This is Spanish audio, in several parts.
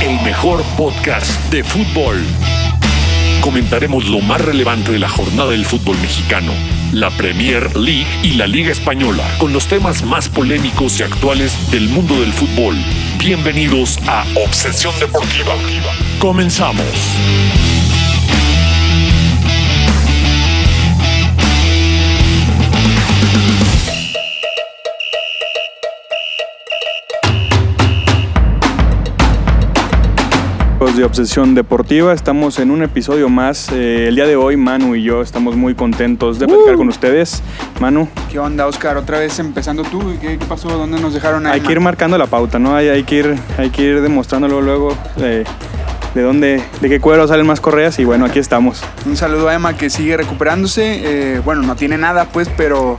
El mejor podcast de fútbol. Comentaremos lo más relevante de la jornada del fútbol mexicano, la Premier League y la Liga Española, con los temas más polémicos y actuales del mundo del fútbol. Bienvenidos a Obsesión Deportiva. Comenzamos. de Obsesión Deportiva, estamos en un episodio más. Eh, el día de hoy, Manu y yo estamos muy contentos de platicar con ustedes. Manu, ¿Qué onda, Oscar? Otra vez empezando tú. ¿Qué, qué pasó? ¿Dónde nos dejaron ahí? hay que ir marcando la pauta, ¿no? Hay, hay que ir, hay que ir demostrándolo luego eh, de dónde, de qué cuero salen más correas y bueno, aquí estamos. Un saludo a Emma que sigue recuperándose. Eh, bueno, no tiene nada, pues, pero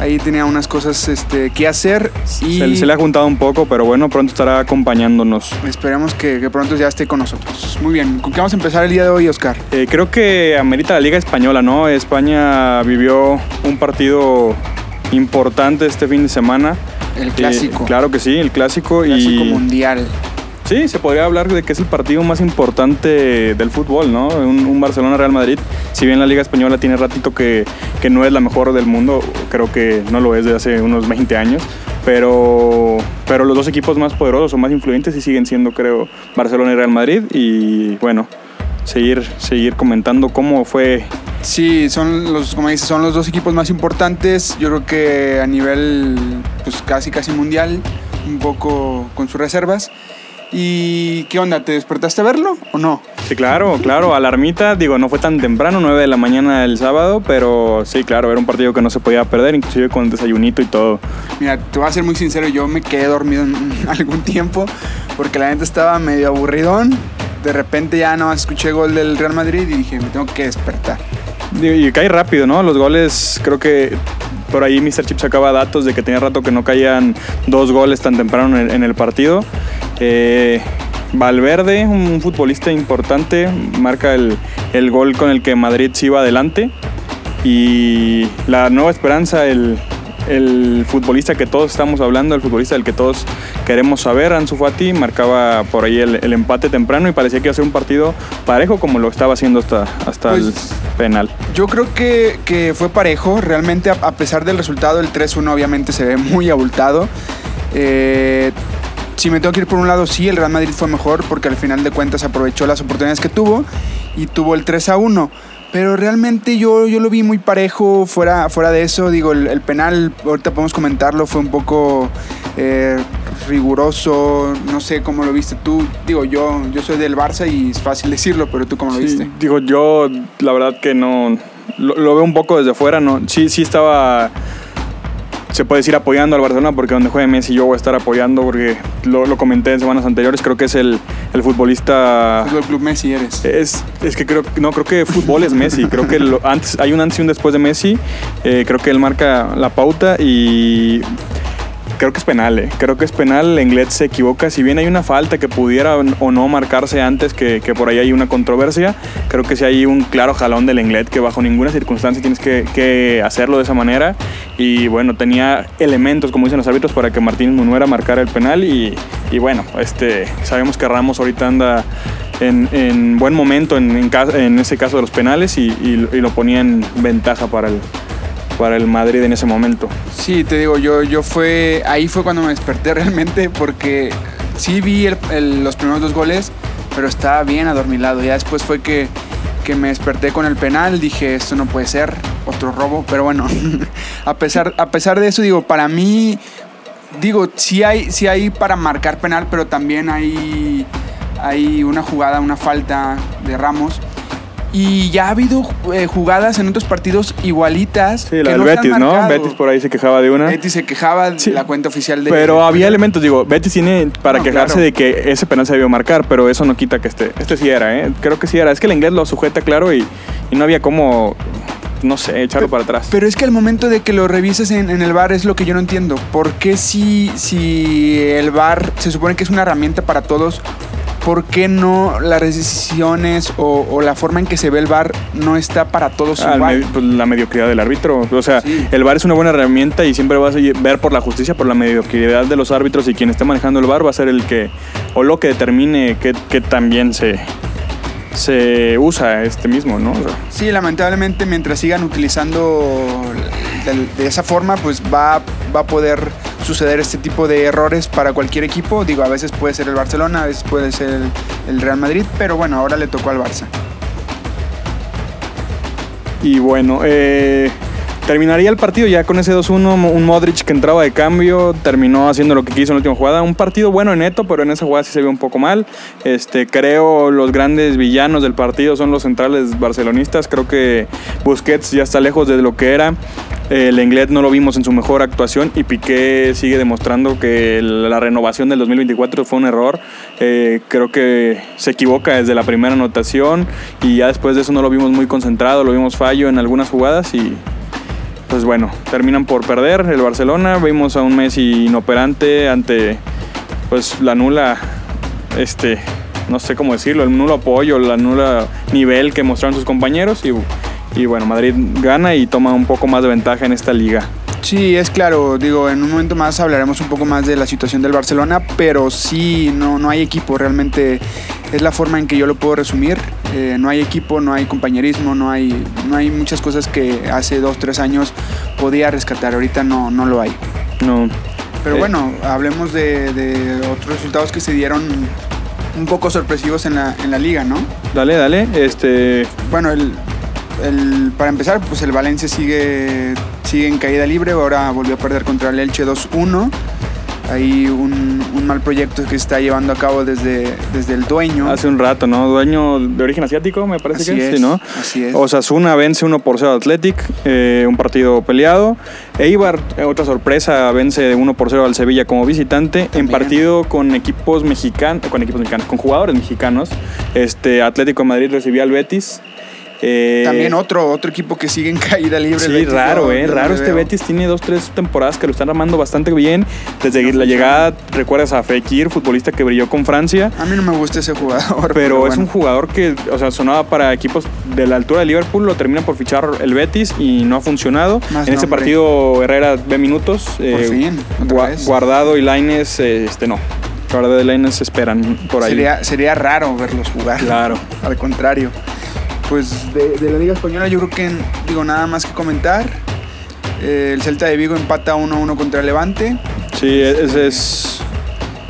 ahí tenía unas cosas este, que hacer. Y Se, se le ha juntado un poco, pero bueno, pronto estará acompañándonos. esperemos que, que pronto ya esté con nosotros. Muy bien. ¿Con qué vamos a empezar el día de hoy, Oscar? Eh, creo que amerita la Liga Española, ¿no? España vivió un partido importante este fin de semana. El clásico. Eh, claro que sí, el clásico. Clásico y mundial. Sí, se podría hablar de que es el partido más importante del fútbol, ¿no? Un, un Barcelona-Real Madrid. Si bien la Liga Española tiene ratito que, que no es la mejor del mundo, creo que no lo es de hace unos 20 años, pero, pero los dos equipos más poderosos o más influyentes sí siguen siendo, creo, Barcelona y Real Madrid. Y bueno, seguir, seguir comentando cómo fue Sí, son los, como dices, son los dos equipos más importantes. Yo creo que a nivel, pues casi, casi mundial, un poco con sus reservas. ¿Y qué onda? ¿Te despertaste a verlo o no? Sí, claro, claro, alarmita, digo, no fue tan temprano, 9 de la mañana del sábado, pero sí, claro, era un partido que no se podía perder, inclusive con desayunito y todo. Mira, te voy a ser muy sincero, yo me quedé dormido en algún tiempo porque la gente estaba medio aburridón. De repente ya no escuché gol del Real Madrid y dije, me tengo que despertar. Y cae rápido, ¿no? Los goles, creo que por ahí Mr. Chip sacaba datos de que tenía rato que no caían dos goles tan temprano en el, en el partido. Eh, Valverde, un futbolista importante, marca el, el gol con el que Madrid se iba adelante. Y la nueva esperanza, el, el futbolista que todos estamos hablando, el futbolista del que todos queremos saber, Ansu Fati, marcaba por ahí el, el empate temprano y parecía que iba a ser un partido parejo como lo estaba haciendo hasta, hasta Pues, el penal. Yo creo que, que fue parejo. Realmente, a, a pesar del resultado, el 3-1 obviamente se ve muy abultado. Eh, si me tengo que ir por un lado, sí, el Real Madrid fue mejor porque al final de cuentas aprovechó las oportunidades que tuvo y tuvo el 3-1. Pero realmente yo, yo lo vi muy parejo. Fuera, fuera de eso, digo, el, el penal, ahorita podemos comentarlo, fue un poco eh, riguroso. No sé cómo lo viste tú. Digo, yo, yo soy del Barça y es fácil decirlo, pero tú cómo lo Sí, viste. digo, yo la verdad que no lo, lo veo un poco desde afuera, no, sí, sí estaba se puede decir apoyando al Barcelona porque donde juegue Messi yo voy a estar apoyando porque lo, lo comenté en semanas anteriores, creo que es el, el futbolista Fútbol Club Messi eres. es, es que creo no creo que fútbol es Messi creo que lo- antes hay un antes y un después de Messi eh, creo que él marca la pauta y creo que es penal eh. creo que es penal Lenglet se equivoca si bien hay una falta que pudiera o no marcarse antes que, que por ahí hay una controversia creo que sí hay un claro jalón del Lenglet que bajo ninguna circunstancia tienes que, que hacerlo de esa manera y bueno tenía elementos como dicen los árbitros para que Martínez Munuera marcara el penal y, y bueno este sabemos que Ramos ahorita anda en, en buen momento en, en, ese caso de los penales y- y lo ponía en ventaja para el, para el Madrid en ese momento. Sí, te digo, yo, yo fue. Ahí fue cuando me desperté realmente porque sí vi los primeros dos goles, pero estaba bien adormilado. Ya después fue que, que me desperté con el penal. Dije, esto no puede ser, otro robo. Pero bueno, a, pesar, a pesar de eso, digo, para mí, digo, sí hay, sí hay para marcar penal, pero también hay, hay una jugada, una falta de Ramos. Y ya ha habido eh, jugadas en otros partidos igualitas. Sí, la que del no Betis, ¿no? marcado. Betis por ahí se quejaba de una. Betis se quejaba Sí. de la cuenta oficial de. Pero había elementos, digo, Betis tiene para No, quejarse claro. de que ese penal se debió marcar, pero eso no quita que este, este sí era, ¿eh? Creo que sí era. Es que el inglés lo sujeta, claro, y, y no había como, no sé, echarlo para atrás. Pero es que al momento de que lo revises en, en el bar es lo que yo no entiendo. ¿Por qué si, si el bar se supone que es una herramienta para todos, ¿por qué no las decisiones o, o la forma en que se ve el VAR no está para todos igual? me- pues, la mediocridad del árbitro. O sea, Sí. el VAR es una buena herramienta y siempre vas a ver por la justicia, por la mediocridad de los árbitros y quien esté manejando el VAR va a ser el que, o lo que determine que, que también se, se usa este mismo, ¿no? Sí, lamentablemente mientras sigan utilizando de, de esa forma, pues va, va a poder suceder este tipo de errores para cualquier equipo. Digo, a veces puede ser el Barcelona, a veces puede ser el, el Real Madrid, pero bueno, ahora le tocó al Barça. Y bueno, eh, terminaría el partido ya con ese 2-1. Un Modric que entraba de cambio, terminó haciendo lo que quiso en la última jugada. Un partido bueno en neto, pero en esa jugada sí se vio un poco mal. Este, creo los grandes villanos del partido son los centrales barcelonistas. Creo que Busquets ya está lejos de lo que era. El Inglés no lo vimos en su mejor actuación y Piqué sigue demostrando que la renovación del 2024 fue un error. Eh, creo que se equivoca desde la primera anotación y ya después de eso no lo vimos muy concentrado, lo vimos fallo en algunas jugadas y pues bueno, terminan por perder el Barcelona. Vimos a un Messi inoperante ante pues la nula, este, no sé cómo decirlo, el nulo apoyo, la nula nivel que mostraron sus compañeros y, y bueno, Madrid gana y toma un poco más de ventaja en esta liga. Sí, es claro, digo, en un momento más hablaremos un poco más de la situación del Barcelona, pero sí, no, no hay equipo, realmente es la forma en que yo lo puedo resumir. Eh, no hay equipo, no hay compañerismo, no hay, no hay muchas cosas que hace dos, tres años podía rescatar, ahorita no, no lo hay. No, Pero Eh. bueno, hablemos de, de otros resultados que se dieron un poco sorpresivos en la, en la liga, ¿no? dale, dale, este, Bueno, el, el- para empezar, pues el Valencia sigue, sigue en caída libre, ahora volvió a perder contra el Elche 2-1. Hay un, un mal proyecto que se está llevando a cabo desde, desde el dueño. hace un rato, ¿no? Dueño de origen asiático, me parece Así que es, sí, ¿no? así es. Osasuna vence 1 por 0 al Athletic, eh, un partido peleado. Eibar, eh, otra sorpresa, vence 1 por 0 al Sevilla como visitante. En También. partido con equipos mexicanos, con equipos mexicanos, con jugadores mexicanos. Este Atlético de Madrid recibía al Betis. Eh, También otro, otro equipo que sigue en caída libre. Sí, Betis, raro, eh. no Raro este veo. Betis tiene dos, tres temporadas que lo están armando bastante bien. Desde No la llegada, recuerdas a Fekir, futbolista que brilló con Francia. A mí no me gusta ese jugador. Pero es bueno. un jugador que, o sea, sonaba para equipos de la altura de Liverpool, lo termina por fichar el Betis y no ha funcionado. Más en este partido Herrera ve minutos. eh, fin, Gua-. Guardado y Laines, este no. Guardado y Laines esperan por ahí. Sería, sería raro verlos jugar. Claro. Al contrario. Pues de, de la Liga Española yo creo que, digo, nada más que comentar. Eh, el Celta de Vigo empata 1-1 contra el Levante. Sí, ese es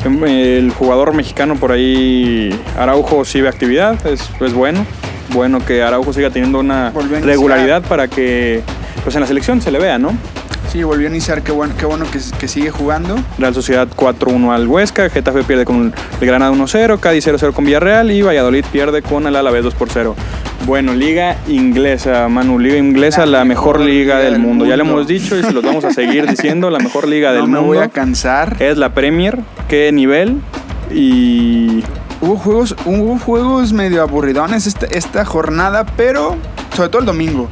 em, el jugador mexicano por ahí. Araujo sí ve actividad, es, es bueno. Bueno que Araujo siga teniendo una regularidad para que pues en la selección se le vea, ¿no? Sí, volvió a iniciar, qué bueno, qué bueno que, que sigue jugando. Real Sociedad 4-1 al Huesca, Getafe pierde con el Granada 1-0, Cádiz 0-0 con Villarreal y Valladolid pierde con el Alavés 2-0. Bueno, liga inglesa, Manu, liga inglesa, la, mejor, liga, del, mundo. Ya lo hemos dicho y se los vamos a seguir diciendo, la mejor liga no del me mundo voy a cansar. es la Premier, qué nivel y Hubo juegos, hubo juegos medio aburridones esta, esta jornada, pero sobre todo el domingo.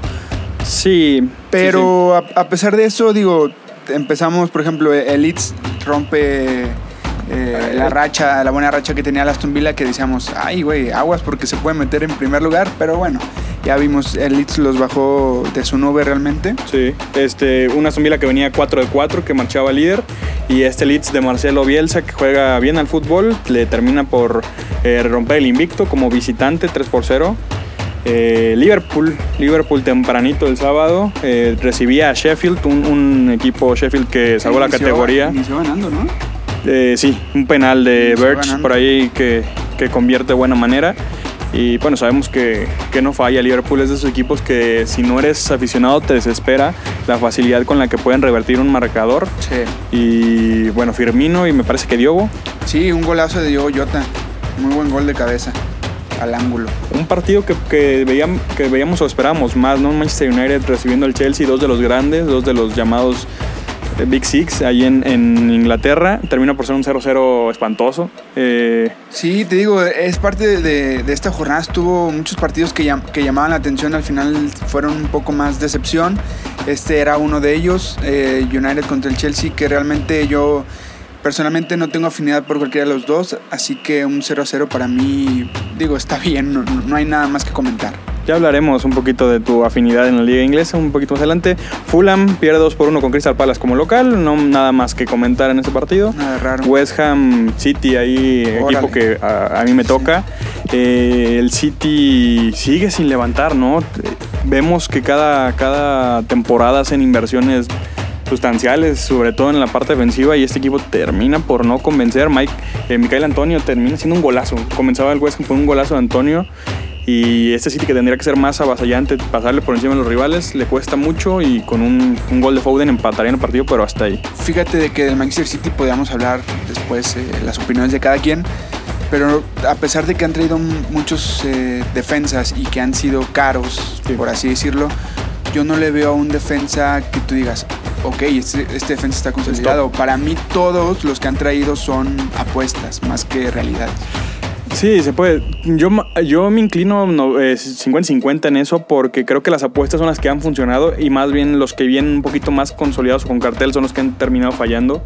sí, Pero A, a pesar de eso, digo, empezamos, por ejemplo, el Leeds rompe eh, la racha, la buena racha que tenía el Aston Villa, que decíamos, ay, güey, aguas porque se puede meter en primer lugar, pero bueno, ya vimos, el Leeds los bajó de su nube realmente. Sí, este, una Aston Villa que venía 4 de 4, que marchaba líder, y este Leeds de Marcelo Bielsa, que juega bien al fútbol, le termina por eh, romper el invicto como visitante 3 por 0. Eh, Liverpool, Liverpool tempranito el sábado, eh, recibía a Sheffield, un, un equipo Sheffield que salvó la categoría. Inició ganando, ¿no? Eh, sí, un penal de Birch por ahí que, que convierte de buena manera. Y bueno, sabemos que, que no falla. Liverpool es de esos equipos que si no eres aficionado te desespera la facilidad con la que pueden revertir un marcador. Sí. Y bueno, Firmino y me parece que Diogo. Sí, un golazo de Diogo Jota. Muy buen gol de cabeza al ángulo. Un partido que, que, veíamos, que veíamos o esperábamos más, ¿no? Manchester United recibiendo al Chelsea, dos de los grandes, dos de los llamados eh, Big Six ahí en, en Inglaterra. Termina por ser un 0-0 espantoso. Eh, Sí, te digo, es parte de, de- de esta jornada. Estuvo muchos partidos que, llam- que llamaban la atención. Al final fueron un poco más decepción. Este era uno de ellos. eh, United contra el Chelsea, que realmente yo Personalmente no tengo afinidad por cualquiera de los dos, así que un 0-0 para mí, digo, está bien, no, no hay nada más que comentar. Ya hablaremos un poquito de tu afinidad en la liga inglesa un poquito más adelante. Fulham pierde 2 por 1 con Crystal Palace como local, no nada más que comentar en ese partido. Nada raro. West Ham City ahí, Órale. equipo que a, a mí me toca. Eh, el City sigue sin levantar, ¿no? Vemos que cada, cada temporada hacen inversiones sustanciales, sobre todo en la parte defensiva, y este equipo termina por no convencer. Mike, eh, Micael Antonio termina siendo un golazo. Comenzaba el West Ham con un golazo de Antonio. Y este City que tendría que ser más avasallante, pasarle por encima de los rivales, le cuesta mucho y con un, un gol de Foden empatarían el partido, pero hasta ahí. Fíjate de que del Manchester City podíamos hablar después eh, las opiniones de cada quien, pero a pesar de que han traído muchos eh, defensas y que han sido caros, Sí. por así decirlo, yo no le veo a un defensa que tú digas, ok, este, este defensa está consolidado. Para mí todos los que han traído son apuestas más que realidad. Sí, se puede. Yo, yo me inclino no, eh, 50-50 en eso porque creo que las apuestas son las que han funcionado y más bien los que vienen un poquito más consolidados con cartel son los que han terminado fallando.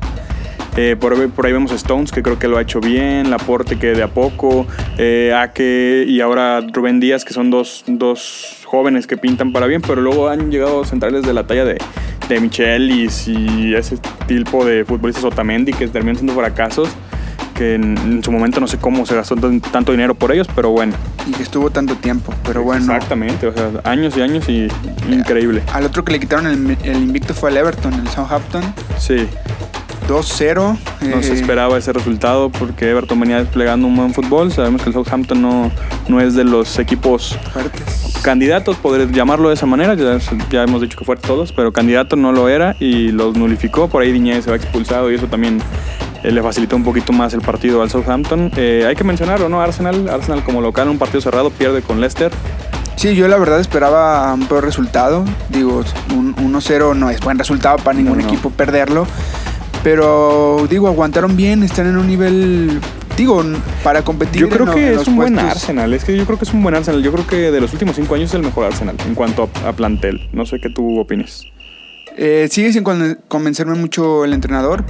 Eh, por, ahí- por ahí vemos Stones, que creo que lo ha hecho bien, Laporte, que de a poco, eh, Ake y ahora Rubén Díaz, que son dos, dos jóvenes que pintan para bien, pero luego han llegado centrales de la talla de, de Michelis y ese tipo de futbolistas Otamendi que terminan siendo fracasos, que en, su momento no sé cómo se gastó tan- tanto dinero por ellos, pero bueno. Y que estuvo tanto tiempo, pero bueno. Exactamente, o sea, años y años y increíble. Al otro que le quitaron el, el invicto fue el Everton, el Southampton. Sí, 2-0. no se eh, esperaba ese resultado porque Everton venía desplegando un buen fútbol. Sabemos que el Southampton no, no es de los equipos fuertes. candidatos, poder llamarlo de esa manera. Ya, ya hemos dicho que fuertes todos, pero candidato no lo era y los nulificó. Por ahí Diñez se va expulsado y eso también eh, le facilitó un poquito más el partido al Southampton. Eh, hay que mencionarlo, ¿no? Arsenal, Arsenal como local, un partido cerrado, pierde con Leicester. Sí, yo la verdad esperaba un peor resultado. Digo, un 1-0 no es buen resultado para ningún No, no. equipo perderlo. Pero digo, aguantaron bien, están en un nivel, digo, para competir. Yo creo en que en es un buen. Arsenal. Es que yo creo que es un buen Arsenal. Yo creo que de los últimos cinco años es el mejor Arsenal en cuanto a, a plantel. No sé qué tú opines. Eh, sigue sin con- convencerme mucho el entrenador.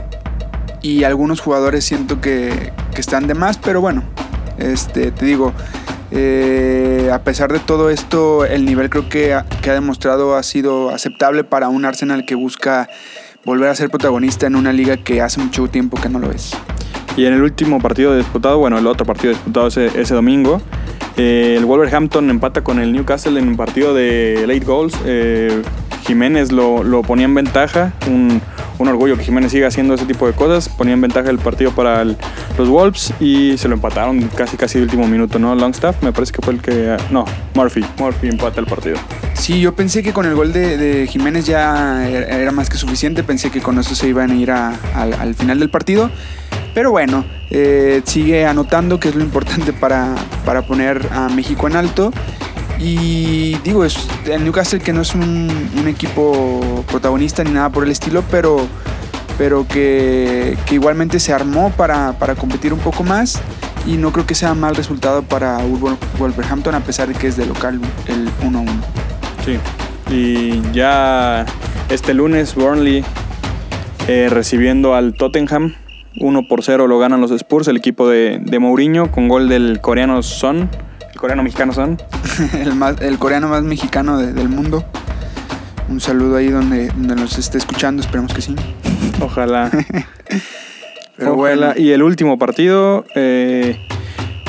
Y algunos jugadores siento que, que están de más, pero bueno, este, te digo, eh, a pesar de todo esto, el nivel creo que ha, que ha demostrado ha sido aceptable para un Arsenal que busca volver a ser protagonista en una liga que hace mucho tiempo que no lo es. Y en el último partido disputado, bueno, el otro partido disputado ese, ese domingo, eh, el Wolverhampton empata con el Newcastle en un partido de late goals. Eh, Jiménez lo, lo ponía en ventaja, un, un orgullo que Jiménez siga haciendo ese tipo de cosas. Ponía en ventaja el partido para el- los Wolves y se lo empataron casi casi de último minuto, ¿no? Longstaff me parece que fue el que... No, Murphy. Murphy empata el partido. Sí, yo pensé que con el gol de, de Jiménez ya era, era más que suficiente. Pensé que con eso se iban a ir a- al, al final del partido. Pero bueno, eh, sigue anotando, que es lo importante para, para poner a México en alto. Y digo, es el Newcastle que no es un, equipo protagonista ni nada por el estilo, pero, pero que, igualmente se armó para, para competir un poco más. Y no creo que sea mal resultado para Wolver- Wolverhampton, a pesar de que es de local el 1-1. Sí. Y ya este lunes Burnley eh, recibiendo al Tottenham. 1 por 0 lo ganan los Spurs, el equipo de, de Mourinho, con gol del coreano Son, el coreano mexicano Son. el, más- el coreano más mexicano de- del mundo. Un saludo ahí donde, donde nos esté escuchando, esperemos que sí. Ojalá. Pero Ojalá. bueno. Y el último partido, eh,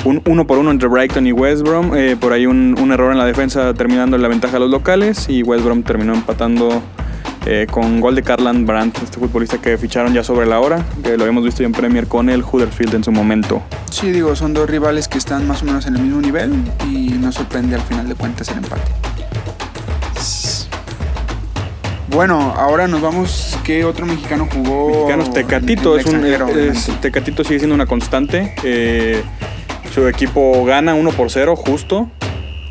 un uno por uno entre Brighton y West Brom. eh, por ahí un, un error en la defensa terminando en la ventaja a los locales. Y West Brom terminó empatando eh, con gol de Carland Brandt, este futbolista que ficharon ya sobre la hora. Que lo habíamos visto ya en Premier con el Huddersfield en su momento. Sí, digo, son dos rivales que están más o menos en el mismo nivel y nos sorprende al final de cuentas el empate. Bueno, ahora nos vamos. ¿Qué otro mexicano jugó? Mexicanos, Tecatito, es un, es-? Tecatito sigue siendo una constante. eh, su equipo gana 1 por 0, justo.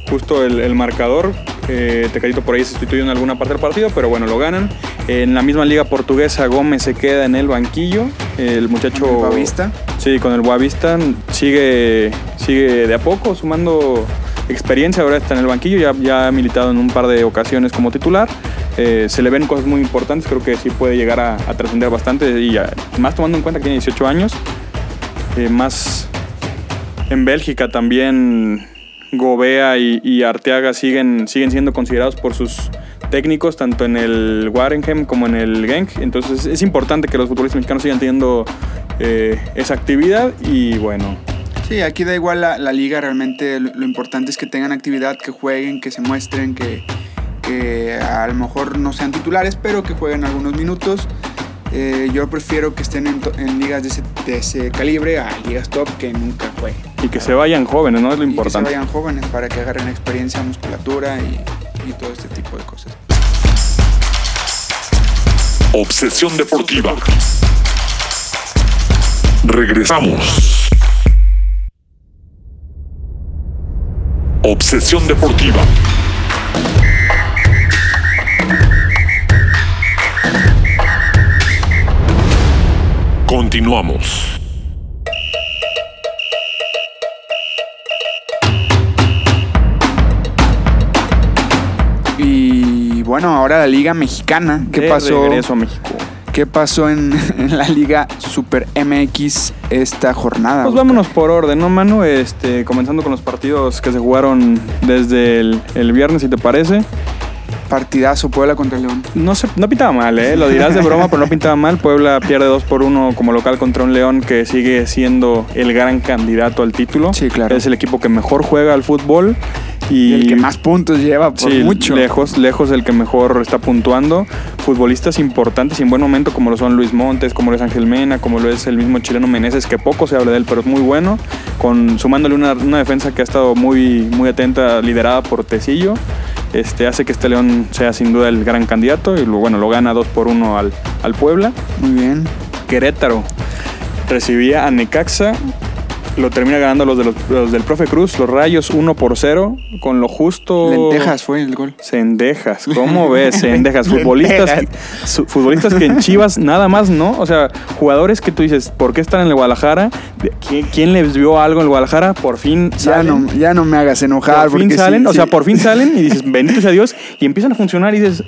Justo el, el marcador. Eh, Tecatito por ahí se sustituyó en alguna parte del partido, pero bueno, lo ganan. en la misma liga portuguesa, Gómez se queda en el banquillo. El muchacho. Con el Boavista. Sí, con el Boavista sigue, sigue de a poco sumando experiencia. Ahora está en el banquillo, ya, ya ha militado en un par de ocasiones como titular. Eh, se le ven cosas muy importantes, creo que sí puede llegar a, a trascender bastante y a- más tomando en cuenta que tiene 18 años. Eh, más en Bélgica también Gobea y, Arteaga siguen, siguen siendo considerados por sus técnicos, tanto en el Warenhem como en el Genk. Entonces es importante que los futbolistas mexicanos sigan teniendo eh, esa actividad y bueno, Sí, aquí da igual la, la liga, realmente lo, lo importante es que tengan actividad, que jueguen, que se muestren, que, que a lo mejor no sean titulares, pero que jueguen algunos minutos. Eh, yo prefiero que estén en, ligas de ese, de ese calibre a ligas top que nunca jueguen. y que se vayan jóvenes, ¿no? Es lo Y que se importante. vayan jóvenes para que agarren experiencia, musculatura y, y todo este tipo de cosas. Obsesión deportiva. Regresamos. Obsesión deportiva. Continuamos. Y bueno, ahora la liga mexicana. ¿Qué De pasó? regreso a México. ¿Qué pasó en, en la Liga Super MX esta jornada? Pues Oscar? vámonos por orden, ¿no, Manu? Este, comenzando con los partidos que se jugaron desde el, el viernes, si te parece. Partidazo Puebla contra León. No, se, no pintaba mal, ¿eh? Lo dirás de broma, pero no pintaba mal. Puebla pierde 2 por 1 como local contra un León que sigue siendo el gran candidato al título. Sí, claro. Es el equipo que mejor juega al fútbol. Y, el que más puntos lleva por Sí, mucho. lejos, lejos el que mejor está puntuando. Futbolistas importantes y en buen momento, como lo son Luis Montes, como lo es Ángel Mena, como lo es el mismo chileno Meneses, que poco se habla de él, pero es muy bueno. Con, sumándole una, una defensa que ha estado muy, muy atenta, liderada por Tecillo. Este, hace que este León sea sin duda el gran candidato y lo, bueno, lo gana 2 por 1 al, al Puebla. Muy bien. Querétaro recibía a Necaxa. Lo termina ganando los, de los, los del profe Cruz, los Rayos 1 por 0, con lo justo. Lentejas fue el gol. Cendejas, ¿cómo ves? Cendejas, futbolistas, Lentejas. futbolistas que en Chivas nada más, ¿no? O sea, jugadores que tú dices, ¿por qué están en el Guadalajara? ¿De- ¿Quién, quién les vio algo en el Guadalajara? Por fin Ya salen. no, ya no me hagas enojar. por fin porque sí, salen, o sí. sea, por fin salen y dices, bendito sea Dios, y empiezan a funcionar y dices,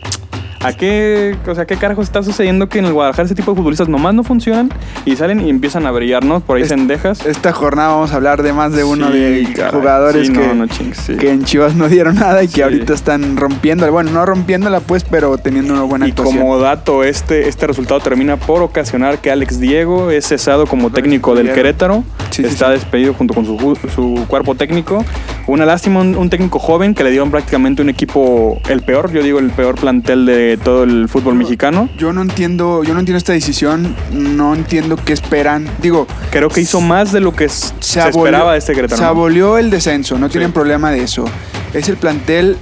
¿a qué, o sea, qué carajos está sucediendo que en el Guadalajara ese tipo de futbolistas nomás no funcionan y salen y empiezan a brillar, ¿no? Por ahí Es- Cendejas. Esta jornada vamos a hablar de más de uno Sí, de caray. jugadores Sí, que, no, no chingues, sí. que en Chivas no dieron nada y que ahorita están rompiéndola. Bueno, no rompiéndola pues, pero teniendo una buena Y actuación. como dato, este, este resultado termina por ocasionar que Alex Diego es cesado como técnico del. Querétaro. Está despedido junto con su, su cuerpo técnico. Una lástima, un, un técnico joven que le dieron prácticamente un equipo, el peor, yo digo el peor plantel de todo el fútbol mexicano. Yo no entiendo, yo no entiendo esta decisión, no entiendo qué esperan. Digo, Creo que hizo más de lo que se, abolió- esperaba de este Querétaro. Se abolió el descenso, no tienen problema de eso. Es el plantel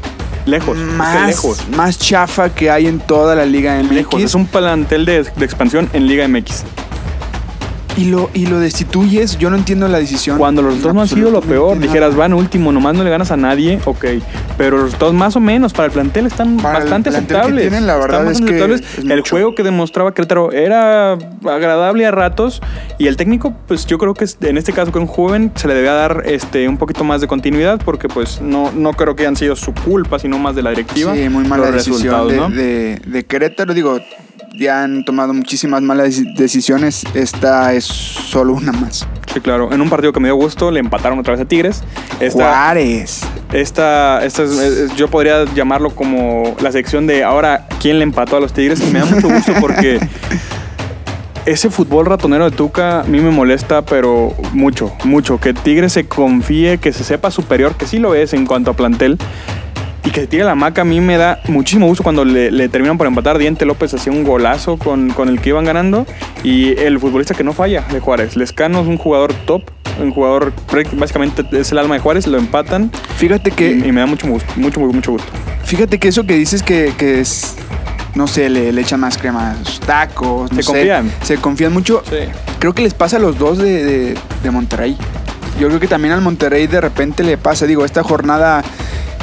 Lejos, es que más, lejos. más chafa que hay en toda la Liga MX. Lejos, es un plantel de, de expansión en Liga MX. Y, lo, y lo destituyes, yo no entiendo la decisión. Cuando los resultados no han sido lo peor, dijeras, van último, nomás no le ganas a nadie, ok. Pero los resultados más o menos para el plantel están Para el bastante plantel que aceptables. tienen, la Están verdad es bastante que aceptables. es El mucho. juego que demostraba Querétaro era agradable a ratos y el técnico, pues yo creo que en este caso que un joven se le debía dar este un poquito más de continuidad porque pues no, no creo que hayan sido su culpa, sino más de la directiva. Sí, muy mala los decisión de, ¿no? de- de Querétaro. Digo, ya han tomado muchísimas malas deci- decisiones. Esta es solo una más. Sí, claro. En un partido que me dio gusto, le empataron otra vez a Tigres. Esta, Juárez. Esta, esta es- es- yo podría llamarlo como la sección de ahora quién le empató a los Tigres y me da mucho gusto porque ese fútbol ratonero de Tuca a mí me molesta, pero mucho, mucho. Que Tigres se confíe, que se sepa superior, que sí lo es en cuanto a plantel. Y que se tire la maca a mí me da muchísimo gusto cuando le, le terminan por empatar. Diente López hacía un golazo con, con el que iban ganando. Y el futbolista que no falla de Juárez. Lescano es un jugador top. Un jugador básicamente es el alma de Juárez. Lo empatan. Fíjate Y, que, y me da mucho gusto, mucho, mucho gusto. fíjate que eso que dices que, que es. No sé, le, le echan más crema a sus tacos. no Se sé, confían. Se confían mucho. Sí. Creo que les pasa a los dos de, de- de Monterrey. Yo creo que también al Monterrey de repente le pasa. Digo, esta jornada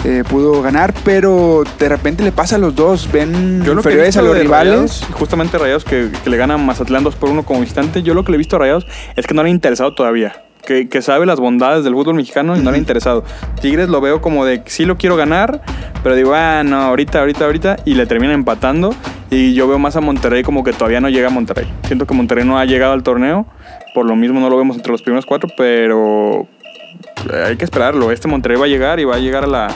eh, pudo ganar, pero de repente le pasa a los dos. Ven Yo lo que inferiores visto a los rivales. Rayados, justamente Rayados que, que le ganan Mazatlán 2 por 1 como visitante, yo lo que le he visto a Rayados es que no le ha interesado todavía. que, que sabe las bondades del fútbol mexicano y no le ha interesado. Tigres lo veo como de sí lo quiero ganar, pero digo, ah, no, ahorita, ahorita, ahorita, y le termina empatando. Y yo veo más a Monterrey como que todavía no llega a Monterrey. Siento que Monterrey no ha llegado al torneo, por lo mismo no lo vemos entre los primeros cuatro, pero hay que esperarlo. Este Monterrey va a llegar y va a llegar a la,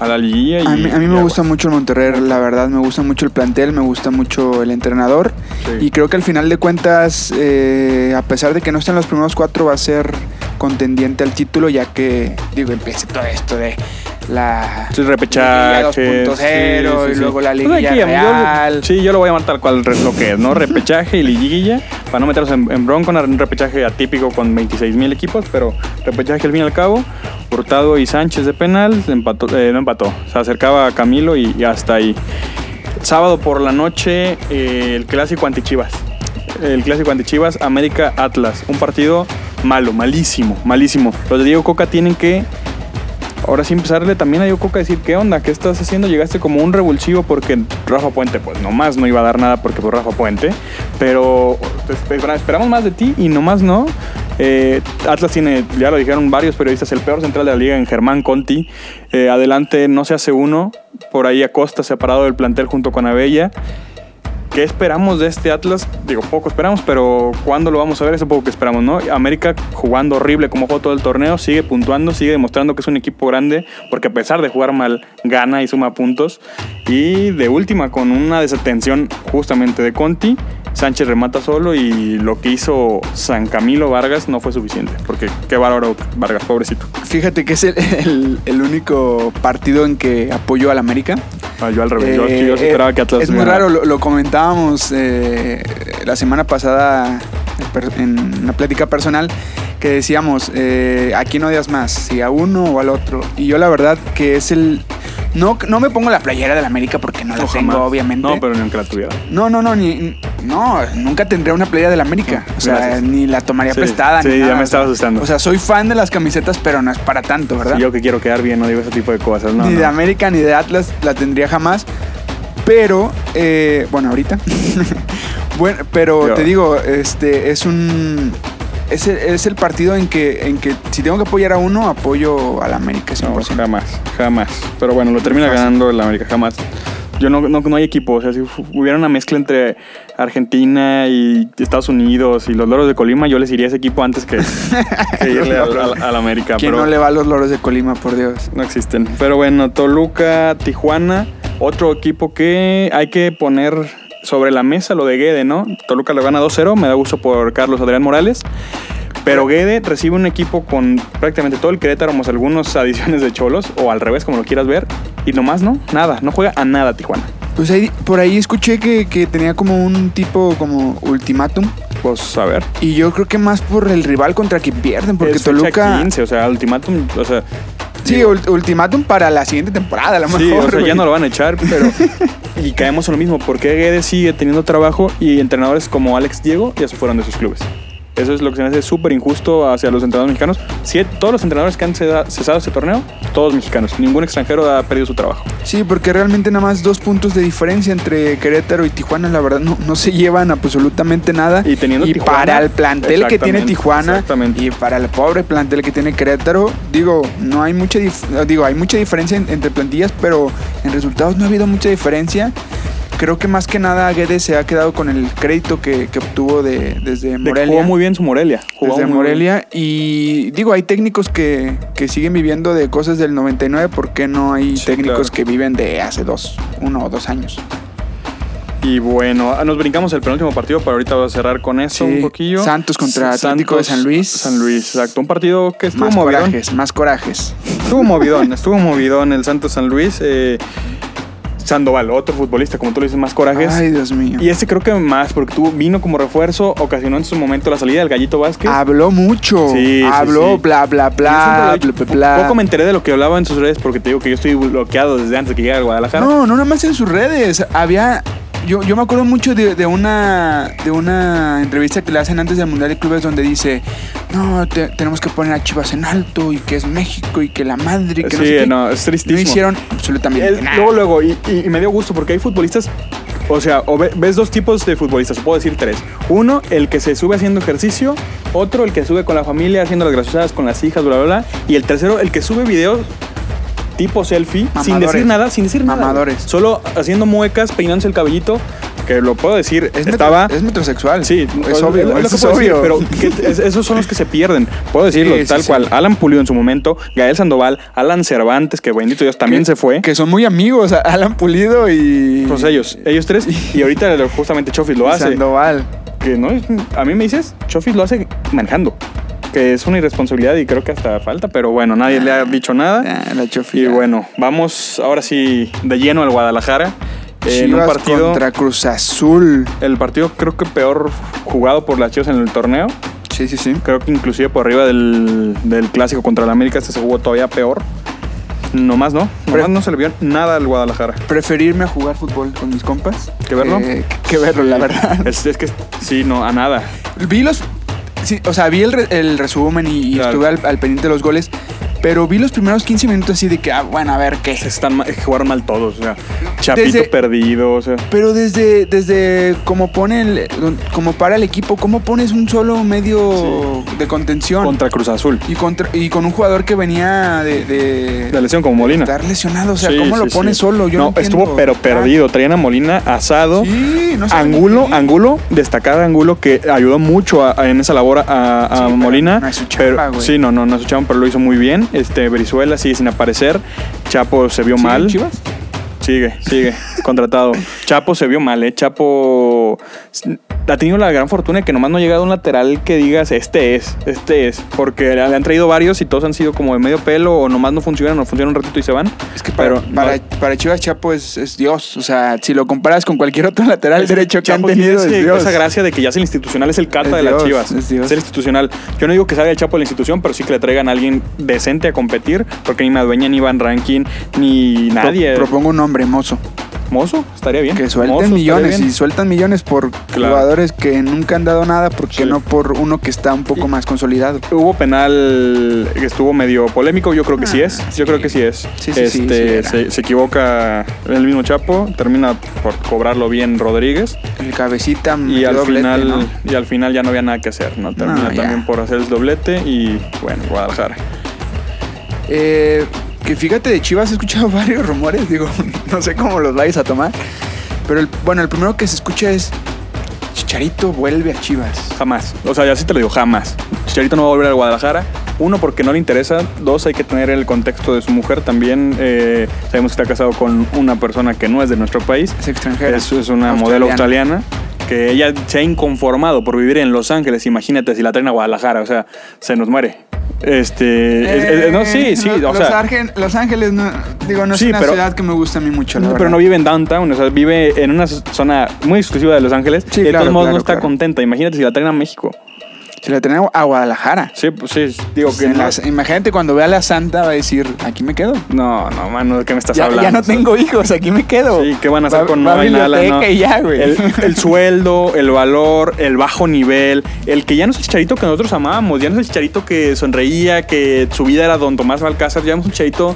a la liguilla. Y, A mí, a mí y me aguas. gusta mucho el Monterrey, la verdad, me gusta mucho el plantel, me gusta mucho el entrenador. Sí. Y creo que al final de cuentas, eh, a pesar de que no esté en los primeros cuatro, va a ser contendiente al título, ya que, digo, empieza todo esto de la Sí, repechaje. liguilla 2.0 sí, sí, y luego la Pues liguilla aquí, yo- real. sí, yo lo voy a llamar tal cual lo que es, ¿no? Repechaje y liguilla, para no meternos en, en bronco, un repechaje atípico con 26 mil equipos, pero repechaje al fin y al cabo. Hurtado y Sánchez de penal, empató, eh, no empató, se acercaba a Camilo y, y hasta ahí. Sábado por la noche, eh, el clásico anti Chivas. El clásico anti Chivas, América Atlas. Un partido malo, malísimo, malísimo. Los de Diego Coca tienen que ahora sí empezarle también a Coca a decir, ¿qué onda? ¿Qué estás haciendo? Llegaste como un revulsivo porque Rafa Puente, pues nomás no iba a dar nada porque por Rafa Puente, pero esper- esperamos más de ti y nomás no. Eh, Atlas tiene, ya lo dijeron varios periodistas, el peor central de la liga en Germán Conti. Eh, adelante no se hace uno, por ahí Acosta separado del plantel junto con Abella. ¿Qué esperamos de este Atlas? Digo, poco esperamos, pero ¿cuándo lo vamos a ver? Eso poco que esperamos, ¿no? América jugando horrible como jugó todo el torneo, sigue puntuando, sigue demostrando que es un equipo grande, porque a pesar de jugar mal, gana y suma puntos. Y de última, con una desatención justamente de Conti, Sánchez remata solo y lo que hizo San Camilo Vargas no fue suficiente, porque qué bárbaro Vargas, pobrecito. Fíjate que es el, el- el único partido en que apoyo al América. Ah, yo al revés, yo, Eh, yo eh, esperaba que Atlas Es muy raro, lo, lo comentábamos eh, la semana pasada en una plática personal que decíamos, eh, ¿a quién odias más? ¿Si a uno o al otro? Y yo la verdad que es el... No, no me pongo la playera del América porque no la No, tengo, jamás. obviamente. No, pero ni aunque la tuviera. No, no, no, ni, no, nunca tendré una playera del América. O sea, Gracias. ni la tomaría Sí, prestada. sí, ni ya nada. me estaba asustando. O sea, soy fan de las camisetas, pero no es para tanto, ¿verdad? Y yo que quiero quedar bien, no digo ese tipo de cosas. No, ni no. de América ni de Atlas la tendría jamás. Pero, eh, bueno, ahorita. bueno, pero Yo- te digo, este es un. Es el, es el partido en que, en que si tengo que apoyar a uno, apoyo al América 100%. No, jamás, jamás. Pero bueno, lo termina Fácil. ganando el América, jamás. Yo no, no, no hay equipo. O sea, si hubiera una mezcla entre Argentina y Estados Unidos y los loros de Colima, yo les iría a ese equipo antes que, que irle al, al- al América. ¿Quién pero no le va a los loros de Colima, por Dios? no existen. Pero bueno, Toluca, Tijuana, otro equipo que hay que poner sobre la mesa lo de Guede, ¿no? Toluca lo gana 2-0, me da gusto por Carlos Adrián Morales. Pero Guede recibe un equipo con prácticamente todo el Querétaro, más algunas adiciones de Cholos, o al revés, como lo quieras ver. Y nomás no, nada, no juega a nada Tijuana. Pues ahí, por ahí escuché que, que tenía como un tipo como ultimátum. Pues a ver. Y yo creo que más por el rival contra quien pierden, porque es Toluca. 15, o sea, ultimátum, o sea, Sí, ul- ultimátum para la siguiente temporada, a lo Sí, mejor. o sea, ya no lo van a echar, pero. y caemos en lo mismo, porque Guedes sigue teniendo trabajo y entrenadores como Alex Diego ya se fueron de sus clubes. Eso es lo que se me hace súper injusto hacia los entrenadores mexicanos. Si todos los entrenadores que han cesado este torneo, todos mexicanos. Ningún extranjero ha perdido su trabajo. Sí, porque realmente nada más dos puntos de diferencia entre Querétaro y Tijuana, la verdad, no, no se llevan absolutamente nada. Y teniendo Tijuana- para el plantel que tiene Tijuana y para el pobre plantel que tiene Querétaro, digo, no hay mucha digo, hay mucha diferencia en- entre plantillas, pero en resultados no ha habido mucha diferencia. Creo que más que nada Guedes se ha quedado con el crédito que, que obtuvo de, desde De- Morelia. Jugó muy bien su Morelia. Jugó desde bien. Morelia y digo, hay técnicos que, que siguen viviendo de cosas del 99, ¿por qué no hay Sí, técnicos claro. que viven de hace dos, uno o dos años? Y bueno, ah, nos brincamos el penúltimo partido, pero ahorita voy a cerrar con eso Sí, un poquillo. Santos contra Atlético de San Luis. San Luis, exacto. Un partido que estuvo Más movidón. corajes, más corajes. Estuvo movidón, estuvo movidón el Santos San Luis. eh, Sandoval, otro futbolista, como tú lo dices, más corajes. Ay, Dios mío. Y este creo que más, porque tuvo, vino como refuerzo, ocasionó en su momento la salida del Gallito Vázquez. Habló mucho. Sí, sí, Habló, sí. bla, bla, bla, bla, bla, bla. Poco me enteré de lo que hablaba en sus redes, porque te digo que yo estoy bloqueado desde antes de que llegue a Guadalajara. No, no nada más en sus redes. Había. Yo, yo me acuerdo mucho de, de una de una entrevista que le hacen antes del Mundial de Clubes donde dice, no, te- tenemos que poner a Chivas en alto y que es México y que la madre y que no sí, sé qué". no, es tristísimo. No hicieron absolutamente El- nada. luego, luego, y, y- y me dio gusto porque hay futbolistas O sea, o ves dos tipos de futbolistas, o puedo decir tres. Uno, el que se sube haciendo ejercicio. Otro, el que sube con la familia, haciendo las graciosadas con las hijas, bla, bla, bla. Y el tercero, el que sube videos tipo selfie, sin decir nada, sin decir nada. Mamadores. Solo haciendo muecas, peinándose el cabellito. Que lo puedo decir, Es, estaba... metro- es metrosexual. Sí, es obvio. es decir, obvio. pero es- esos son los que se pierden. Puedo decirlo, Sí, tal sí. cual. Alan Pulido en su momento, Gael Sandoval, Alan Cervantes, que bendito Dios también Que- se fue. Que son muy amigos, Alan Pulido y. Pues ellos, ellos tres. Y ahorita justamente Chofis lo hace. Sandoval. Que no es- a mí me dices, Chofis lo hace manejando. Que es una irresponsabilidad y creo que hasta falta, pero bueno, nadie le ha dicho nada. Ah, la Chofi. Y bueno, vamos ahora sí de lleno al Guadalajara. Eh, en un partido, contra Cruz Azul. el partido creo que peor jugado por las Chivas en el torneo. Sí, sí, sí. Creo que inclusive por arriba del, del clásico contra el América este se jugó todavía peor. Nomás no, nomás no se le vio nada al Guadalajara. Preferirme a jugar fútbol con mis compas. ¿Que verlo? Que, que verlo, la verdad. Es, es que sí, no, a nada. Vi los. Sí, o sea, vi el, re- el resumen y, Claro. estuve al, al pendiente de los goles. Pero vi los primeros 15 minutos así de que, ah, bueno, a ver qué. Se están ma- jugaron mal todos, o sea, Chapito Desde- perdido, o sea. Pero desde, desde como pone el, como para el equipo, ¿cómo pones un solo medio de contención? Contra Cruz Azul. y, contra, y con un jugador que venía de, de, De lesión como Molina. estar lesionado. O sea, Sí, ¿cómo lo pones solo? Yo no, estuvo pero Ah, perdido. Traían a Molina asado. Sí, no Angulo. Angulo, destacar a Angulo que ayudó mucho a- a- en esa labor a, Molina. no es su pero- chamba, sí, no, no, no es su chamba, pero lo hizo muy bien. Este, Brizuela sigue sin aparecer. Chapo se vio ¿Sigue mal. Chivas? Sigue, sigue, contratado. Chapo se vio mal, ¿eh? Chapo ha tenido la gran fortuna de que nomás no ha llegado un lateral que digas, este es, este es. Porque le han traído varios y todos han sido como de medio pelo o nomás no funcionan o funcionan un ratito y se van. Es que para, Pero para, no- para Chivas Chapo es, es Dios. O sea, si lo comparas con cualquier otro lateral Es derecho que han Chapo tenido, es ese- Dios. esa gracia de que ya es el institucional, es el cata Es de las chivas. es Dios. el institucional. Yo no digo que salga el Chapo de la institución, pero sí que le traigan a alguien decente a competir, porque ni Madueña, ni Van Rankin, ni Pro- nadie. propongo un nombre, mozo. Mozo, estaría bien. Que suelten millones y sueltan millones por Claro. jugadores que nunca han dado nada, porque Sí. no por uno que está un poco Y- más consolidado. Hubo penal que estuvo medio polémico, yo creo que sí es. Yo creo que sí es. Ah, Sí, sí, sí, este, se, se equivoca el mismo Chapo, termina por cobrarlo bien Rodríguez. El cabecita Y al, doblete, final, ¿no? y al final ya no había nada que hacer, ¿no? Termina No, también por hacer el doblete y bueno, Guadalajara. Eh, que fíjate, de Chivas he escuchado varios rumores, digo, no sé cómo los vais a tomar. Pero el- bueno, el primero que se escucha es Chicharito vuelve a Chivas. Jamás. O sea, ya sí te lo digo, jamás. Chicharito no va a volver a Guadalajara. Uno, porque no le interesa. Dos, hay que tener el contexto de su mujer. También eh, sabemos que está casado con una persona que no es de nuestro país. Es extranjera. Es, es una modelo australiana. Que ella se ha inconformado por vivir en Los Ángeles. Imagínate si la traen a Guadalajara. O sea, se nos muere. Este. es- es- no, sí, sí. Los, o Los sea, Argen- Los Ángeles, no, digo, no es Sí, una pero- ciudad que me gusta a mí mucho, No, pero no vive en downtown, o sea, vive en una zona muy exclusiva de Los Ángeles. Sí, y de claro, todos modos claro, no está claro. contenta. Imagínate si la traen a México. Si la tenemos a Guadalajara. Sí, pues sí, digo que no. las- imagínate cuando vea a la Santa va a decir, aquí me quedo. No, no, mano, ¿de qué me estás Ya, hablando? ya no tengo hijos, aquí me quedo. Sí, ¿qué van a hacer Va- con va Nova y biblioteca No. ya, güey. El, el sueldo, el valor, el bajo nivel, el que ya no es el chicharito que nosotros amábamos, ya no es el chicharito que sonreía, que su vida era Don Tomás Balcázar, ya no es un chicharito,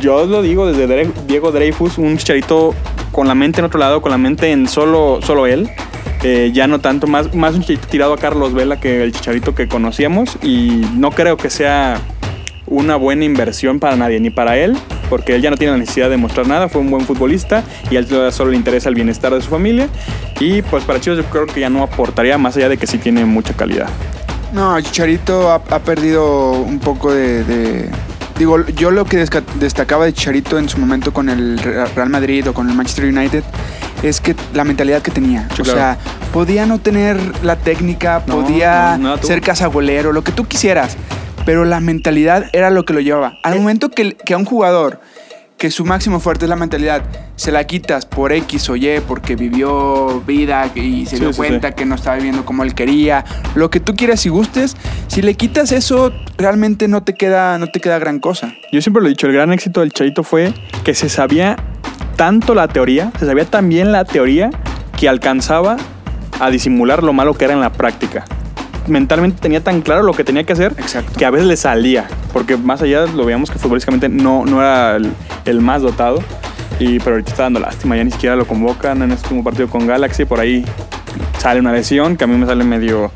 yo lo digo desde Diego Dreyfus, un chicharito con la mente en otro lado, con la mente en solo, solo él. Eh, ya no tanto, más, más tirado a Carlos Vela que el chicharito que conocíamos y no creo que sea una buena inversión para nadie, ni para él, porque él ya no tiene la necesidad de mostrar nada, fue un buen futbolista y a él solo le interesa el bienestar de su familia. Y pues para Chivas yo creo que ya no aportaría más allá de que sí tiene mucha calidad. No, Chicharito ha, perdido un poco de- Digo, yo lo que destacaba de Chicharito en su momento con el Re- Real Madrid o con el Manchester United es que la mentalidad que tenía. Sí, o claro. sea, podía no tener la técnica, No, podía no, nada ser cazagolero, lo que tú quisieras. Pero la mentalidad era lo que lo llevaba. Al Eh. momento que, que a un jugador que su máximo fuerte es la mentalidad, se la quitas por X o Y, porque vivió vida y se Sí, dio sí, cuenta sí. que no estaba viviendo como él quería, lo que tú quieras y gustes, si le quitas eso, realmente no te queda, no te queda gran cosa. Yo siempre lo he dicho, el gran éxito del Charito fue que se sabía tanto la teoría, se sabía tan bien la teoría que alcanzaba a disimular lo malo que era en la práctica. Mentalmente tenía tan claro lo que tenía que hacer Exacto. que a veces le salía, porque más allá lo veíamos que futbolísticamente no, no era el, el más dotado. Y, pero ahorita está dando lástima, ya ni siquiera lo convocan en este último partido con Galaxy. Por ahí sale una lesión que a mí me sale medio.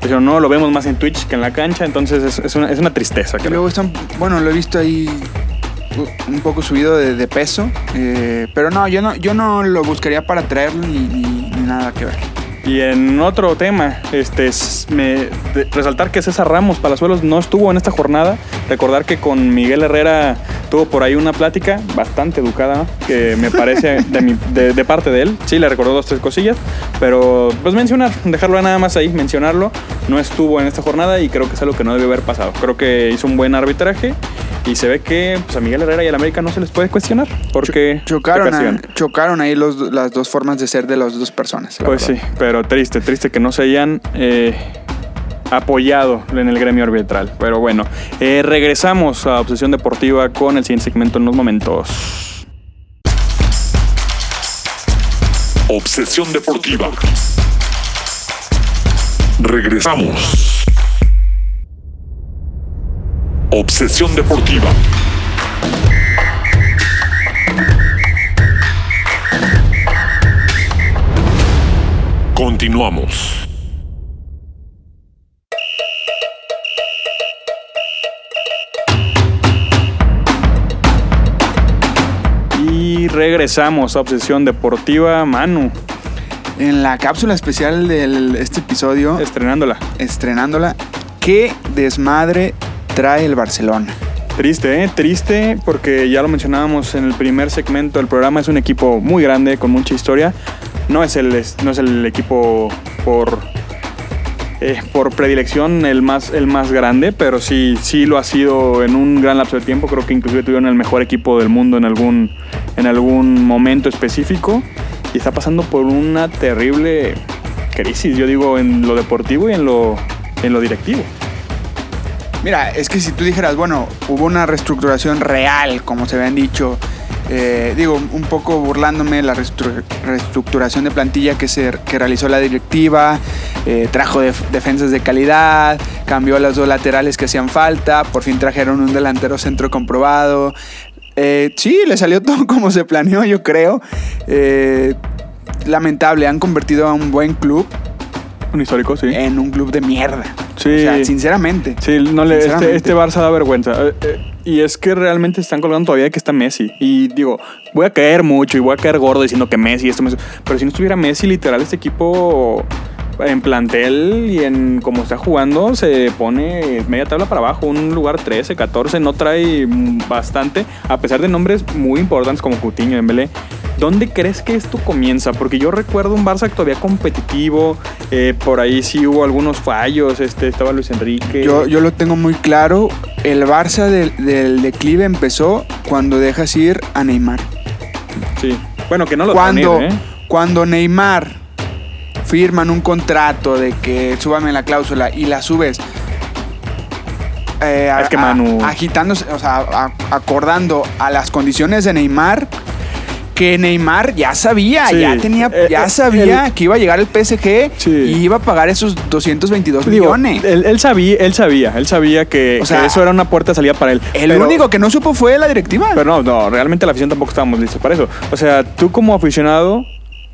Pero no, lo vemos más en Twitch que en la cancha, entonces es, es una, es una tristeza. Creo. luego están, bueno, lo he visto ahí un poco subido de, de peso, eh, pero no, yo no, yo no lo buscaría para traerlo ni, ni- ni nada que ver. Y en otro tema, este, es- me, resaltar que César Ramos Palazuelos no estuvo en esta jornada. Recordar que con Miguel Herrera tuvo por ahí una plática bastante educada, que me parece de parte de él. Sí, le recordó dos, tres cosillas, pero pues mencionar, dejarlo nada más ahí, mencionarlo. No estuvo en esta jornada y creo que es algo que no debió haber pasado. Creo que hizo un buen arbitraje y se ve que pues, a Miguel Herrera y al América no se les puede cuestionar porque Chocaron, a- chocaron ahí los, las dos formas de ser de las dos personas. la Pues sí, pero triste, triste que no se hayan eh, apoyado en el gremio arbitral. Pero bueno, eh, regresamos a Obsesión Deportiva con el siguiente segmento en unos momentos. Obsesión deportiva. Regresamos. Obsesión deportiva. Continuamos. Y regresamos a Obsesión Deportiva, Manu, En la cápsula especial de este episodio, estrenándola. estrenándola, ¿qué desmadre trae el Barcelona? Triste, ¿eh? Triste porque ya lo mencionábamos en el primer segmento del programa, es un equipo muy grande, con mucha historia. No es el, no es el equipo por, eh, por predilección el más, el más grande, pero sí, sí lo ha sido en un gran lapso de tiempo. Creo que inclusive tuvieron el mejor equipo del mundo en algún, en algún momento específico y está pasando por una terrible crisis, yo digo, en lo deportivo y en lo, en lo directivo. Mira, es que si tú dijeras, bueno, hubo una reestructuración real, como se habían dicho, eh, digo, un poco burlándome la reestru- reestructuración de plantilla que, se, que realizó la directiva, eh, trajo def- defensas de calidad, cambió a los dos laterales que hacían falta, por fin trajeron un delantero centro comprobado. Eh, sí, le salió todo como se planeó, yo creo. Lamentable, han convertido a un buen club Un histórico, sí. en un club de mierda. Sí. O sea, sinceramente. Sí, no le, este, este Barça da vergüenza. Eh, eh, y es que realmente están colgando todavía de que está Messi. Y digo, voy a caer mucho y voy a caer gordo diciendo que Messi, esto, Messi. Pero si no estuviera Messi, literal, este equipo en plantel y en cómo está jugando, se pone media tabla para abajo. Un lugar 13, 14, no trae bastante. A pesar de nombres muy importantes como Coutinho, Dembélé. ¿Dónde crees que esto comienza? Porque yo recuerdo un Barça todavía competitivo. eh, por ahí sí hubo algunos fallos. Este, estaba Luis Enrique. Yo, yo lo tengo muy claro. El Barça del, del declive empezó cuando dejas ir a Neymar. Sí. Bueno, que no lo Cuando, ¿eh? cuando Neymar firman un contrato de que súbame la cláusula y la subes. eh, Es que a- Manu- agitándose, o sea, a- acordando a las condiciones de Neymar, que Neymar ya sabía, Sí. ya tenía, Eh, ya eh, sabía el- que iba a llegar el PSG Sí. y iba a pagar esos 222 Digo, millones. él, él sabía, él sabía, él sabía que, O sea, que eso era una puerta de salida para él. El Pero- único que no supo fue la directiva. Pero no, no, realmente la afición tampoco estábamos listos para eso. O sea, tú como aficionado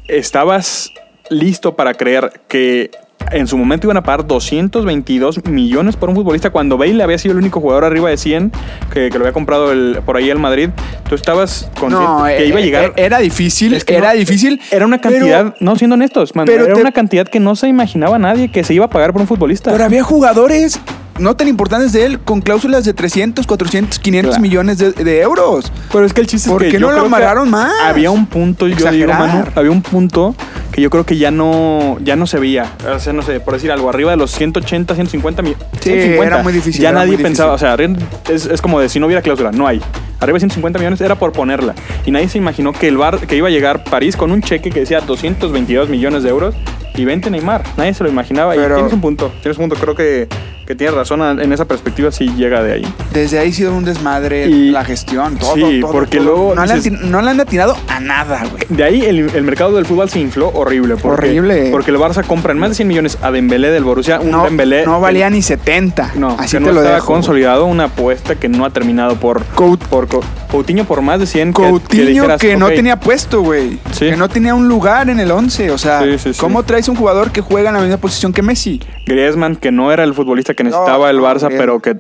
estabas listo para creer que en su momento iban a pagar 222 millones por un futbolista cuando Bale había sido el único jugador arriba de 100 que, que lo había comprado el- por ahí el Madrid. Tú estabas consciente no, que eh, iba a llegar. eh, Era difícil, Es que era no, difícil. Era una pero- cantidad, no siendo honestos, man, pero era te- una cantidad que no se imaginaba nadie que se iba a pagar por un futbolista. Pero había jugadores no tan importantes de él con cláusulas de 300, 400, 500 Claro. millones de, de euros. Pero es que el chiste ¿Por es que qué yo no lo amarraron más? Había un punto, yo digo. Manu, había un punto que yo creo que ya no, ya no se veía. O sea, no sé, por decir algo, arriba de los 180, 150 mil. Sí, era muy difícil, Ya nadie pensaba, difícil. o sea, es, es como de si no hubiera cláusula, no hay. Arriba de 150 millones era por ponerla. Y nadie se imaginó que el bar, que iba a llegar París con un cheque que decía 222 millones de euros y vente Neymar. Nadie se lo imaginaba. y tienes un punto, tienes un punto. Creo que que tienes razón en esa perspectiva, sí llega de ahí. Desde ahí ha sido un desmadre Y- la gestión, todo. sí, todo, porque todo. luego No, le han, no le han atinado a nada, güey. De ahí el, el mercado del fútbol se infló horrible. Porque, Horrible. Porque el Barça compra en más de 100 millones a Dembélé del Borussia. Un No, Dembélé no que- valía ni 70. No, así que te no lo estaba dejo. consolidado. Una apuesta que no ha terminado por... Cout- por Co- Coutinho por más de 100. que- que Coutinho que, dijeras, no tenía puesto, güey. Sí. Que no tenía un lugar en el 11. O sea, Sí, sí, sí. ¿cómo traes un jugador que juega en la misma posición que Messi? Griezmann, que no era el futbolista que necesitaba el Barça, bien. pero que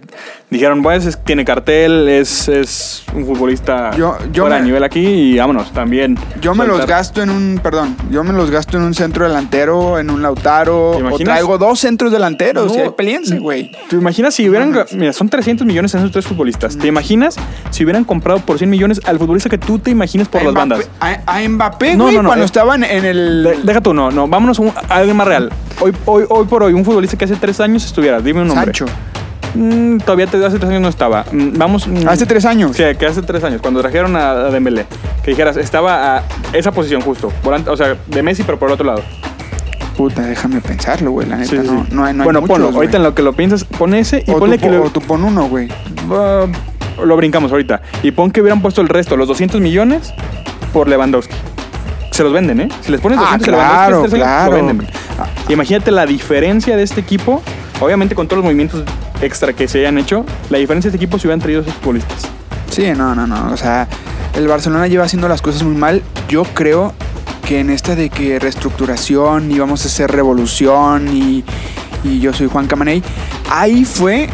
dijeron, pues es- tiene cartel, es, es un futbolista Yo- yo fuera de nivel aquí y vámonos, también. Yo me los gasto en un, perdón, yo me los gasto en un centro delantero, en un Lautaro, ¿Te o traigo dos centros delanteros, No. y ahí peleense, güey. ¿Te imaginas si hubieran... No Mira, son 300 millones en esos tres futbolistas. ¿Te imaginas si hubieran comprado por 100 millones al futbolista que tú te imaginas por A las Mbappé- bandas? A, a Mbappé, güey, no, no, cuando eh, estaban en el... De- deja tú, no, no, vámonos a, un- a alguien más real. Hoy, hoy, hoy por hoy, un futbolista que hace tres años estuviera, dime un nombre. Sancho. Mm, todavía te, hace tres años no estaba. Mm, vamos. mm, Hace tres años. Sí, que hace tres años, cuando trajeron a, a Dembélé. Que dijeras, estaba a esa posición justo. volante- o sea, de Messi, pero por el otro lado. Puta, déjame pensarlo, güey, la neta, Sí, sí, no, hay, no hay bueno, muchos, ponlo. güey. Ahorita en lo que lo piensas, pon ese y o, ponle tú, que po- lo, o tú pon uno, güey. Ah, lo brincamos ahorita. Y pon que hubieran puesto el resto, los 200 millones, por Lewandowski. Se los venden, ¿eh? Si les pones Ah, 200 claro, Lewandowski, años, claro. lo venden. Imagínate la diferencia de este equipo. Obviamente con todos los movimientos extra que se hayan hecho, la diferencia de este equipo si hubieran traído a esos futbolistas. Sí, no, no, no. O sea, el Barcelona lleva haciendo las cosas muy mal. Yo creo que en esta de que reestructuración y vamos a hacer revolución y, y yo soy Juan Camaney, ahí fue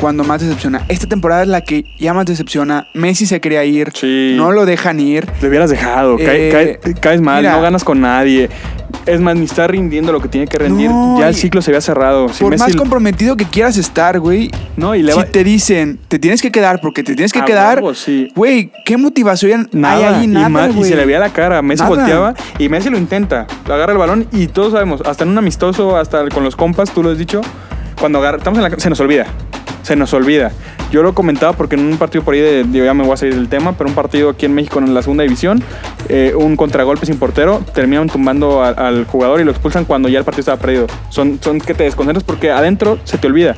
cuando más decepciona. Esta temporada es la que ya más decepciona. Messi se quería ir, Sí. no lo dejan ir. Le hubieras dejado, Eh, cae- caes mal, mira. no ganas con nadie. Es más, ni está rindiendo lo que tiene que rendir. No, ya el y- ciclo se había cerrado. Si Por Messi- más comprometido que quieras estar, güey, No, y le si va- te dicen, te tienes que quedar porque te tienes que quedar, huevo, sí. güey, ¿qué motivación Nada, hay ahí? y, Nada, y güey. se le veía la cara. Messi Nada. volteaba y Messi lo intenta. Agarra el balón y todos sabemos, hasta en un amistoso, hasta con los compas, tú lo has dicho, cuando agarra, estamos en la, se nos olvida. Se nos olvida. Yo lo comentaba porque en un partido por ahí, de, digo, ya me voy a salir del tema, pero un partido aquí en México en la segunda división, eh, un contragolpe sin portero, terminan tumbando al jugador y lo expulsan cuando ya el partido estaba perdido. Son, son que te desconcentras porque adentro se te olvida.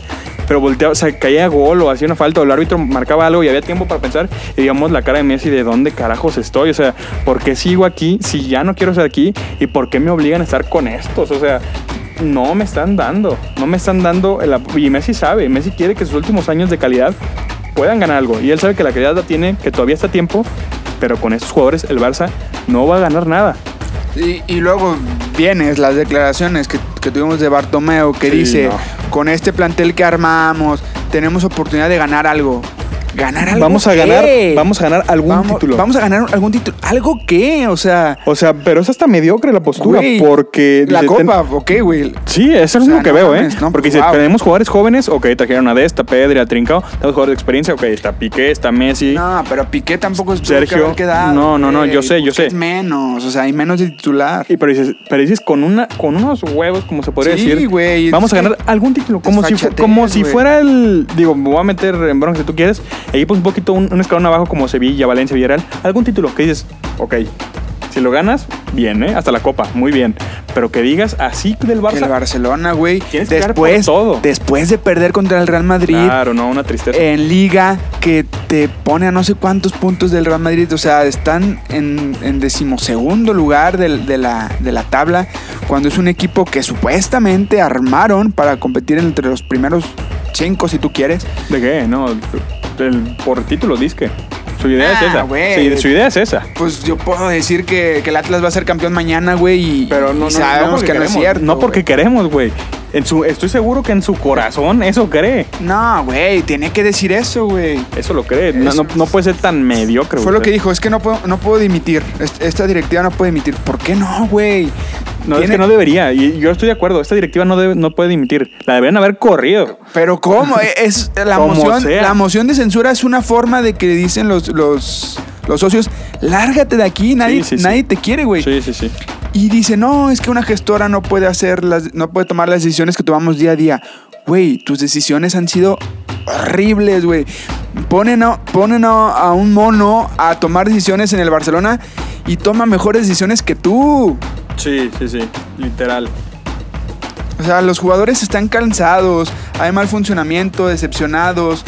Pero volteaba, o sea, caía gol o hacía una falta o el árbitro marcaba algo y había tiempo para pensar y digamos la cara de Messi de dónde carajos estoy. O sea, ¿por qué sigo aquí si ya no quiero estar aquí? ¿Y por qué me obligan a estar con estos? O sea, no me están dando, no me están dando el y Messi sabe, Messi quiere que sus últimos años de calidad puedan ganar algo y él sabe que la calidad la tiene, que todavía está a tiempo, pero con estos jugadores el Barça no va a ganar nada. Y, y luego vienes las declaraciones que, que tuvimos de Bartomeu que Sí, dice, no. con este plantel que armamos, tenemos oportunidad de ganar algo. ¿Ganar algo Vamos a qué? ganar, vamos a ganar algún Vamos- título. Vamos a ganar algún título. ¿Algo qué? O sea, O sea, pero es hasta mediocre la postura güey, porque La dice, ten- copa, ok, güey. Sí, eso es O sea, lo que no veo, ¿eh? no, Porque pues, si wow. tenemos jugadores jóvenes, ok, trajeron a Desta, Pedri, a Trincao, tenemos jugadores de experiencia, ok, está Piqué, está Messi. No, pero Piqué tampoco es Sergio, no, no, no, yo sé, yo sé. Menos, o sea, hay menos de titular. Y pero dices, pero dices con una, con unos huevos, como se podría Sí, decir, güey, vamos a que ganar algún título, como si, como si fuera el, digo, me voy a meter en bronca si tú quieres, equipos un poquito un, un escalón abajo como Sevilla, Valencia, Villarreal, algún título que dices, ok, si lo ganas, bien, ¿eh? Hasta la copa, muy bien, pero que digas así del Barça, El Barcelona, güey, después, todo. después de perder contra el Real Madrid, claro, no, una tristeza. en liga que te pone a no sé cuántos puntos del Real Madrid. O sea, están en, en decimosegundo lugar de, la, de la tabla. Cuando es un equipo que supuestamente armaron para competir entre los primeros cinco, si tú quieres. ¿De qué? No, el- por título, disque. Su idea Ah, es esa. güey. Sí, su idea es esa. Pues yo puedo decir que, que el Atlas va a ser campeón mañana, güey. Y, Pero no, y no, sabemos no que no es queremos, cierto. No porque queremos, güey. En su, estoy seguro que en su corazón eso cree. No, güey, tiene que decir eso, güey. Eso lo cree. No, Eso- no- no puede ser tan mediocre, Fue lo que dijo, es que no puedo, no puedo dimitir. Est- Esta directiva no puede dimitir. ¿Por qué no, güey? No, es Tiene- que no debería. Y yo estoy de acuerdo. Esta directiva no, debe, no puede dimitir. La deberían haber corrido. Pero ¿cómo? Es la Como moción, sea. la moción de censura es una forma de que dicen los, los, los socios, lárgate de aquí, nadie, sí, sí. nadie te quiere, güey. Sí, sí, sí. Y dice, no, es que una gestora no puede hacer las, no puede tomar las decisiones que tomamos día a día. Güey, tus decisiones han sido horribles, güey. Ponen, a, ponen a, a un mono a tomar decisiones en el Barcelona y toma mejores decisiones que tú. Sí, sí, sí. Literal. O sea, los jugadores están cansados. hay mal funcionamiento, decepcionados.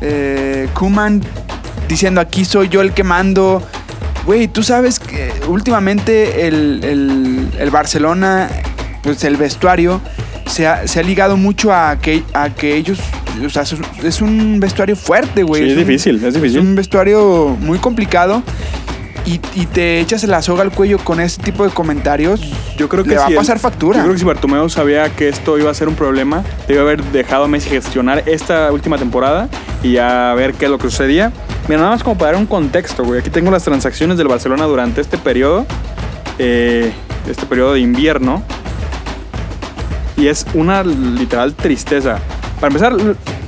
Eh, Kuman diciendo aquí soy yo el que mando. Güey, tú sabes que últimamente el, el- el Barcelona, pues el vestuario, se ha, se ha ligado mucho a que, a que ellos. O sea, es- es un vestuario fuerte, güey. Sí, es un- difícil, es difícil. un vestuario muy complicado. Y, y te echas la soga al cuello con ese tipo de comentarios. Yo creo que le va si a pasar factura. Yo creo que si Bartomeu sabía que esto iba a ser un problema, debe haber dejado a Messi gestionar esta última temporada y a ver qué es lo que sucedía. Mira, nada más como para dar un contexto, güey. Aquí tengo las transacciones del Barcelona durante este periodo, eh, este periodo de invierno. Y es una literal tristeza. Para empezar,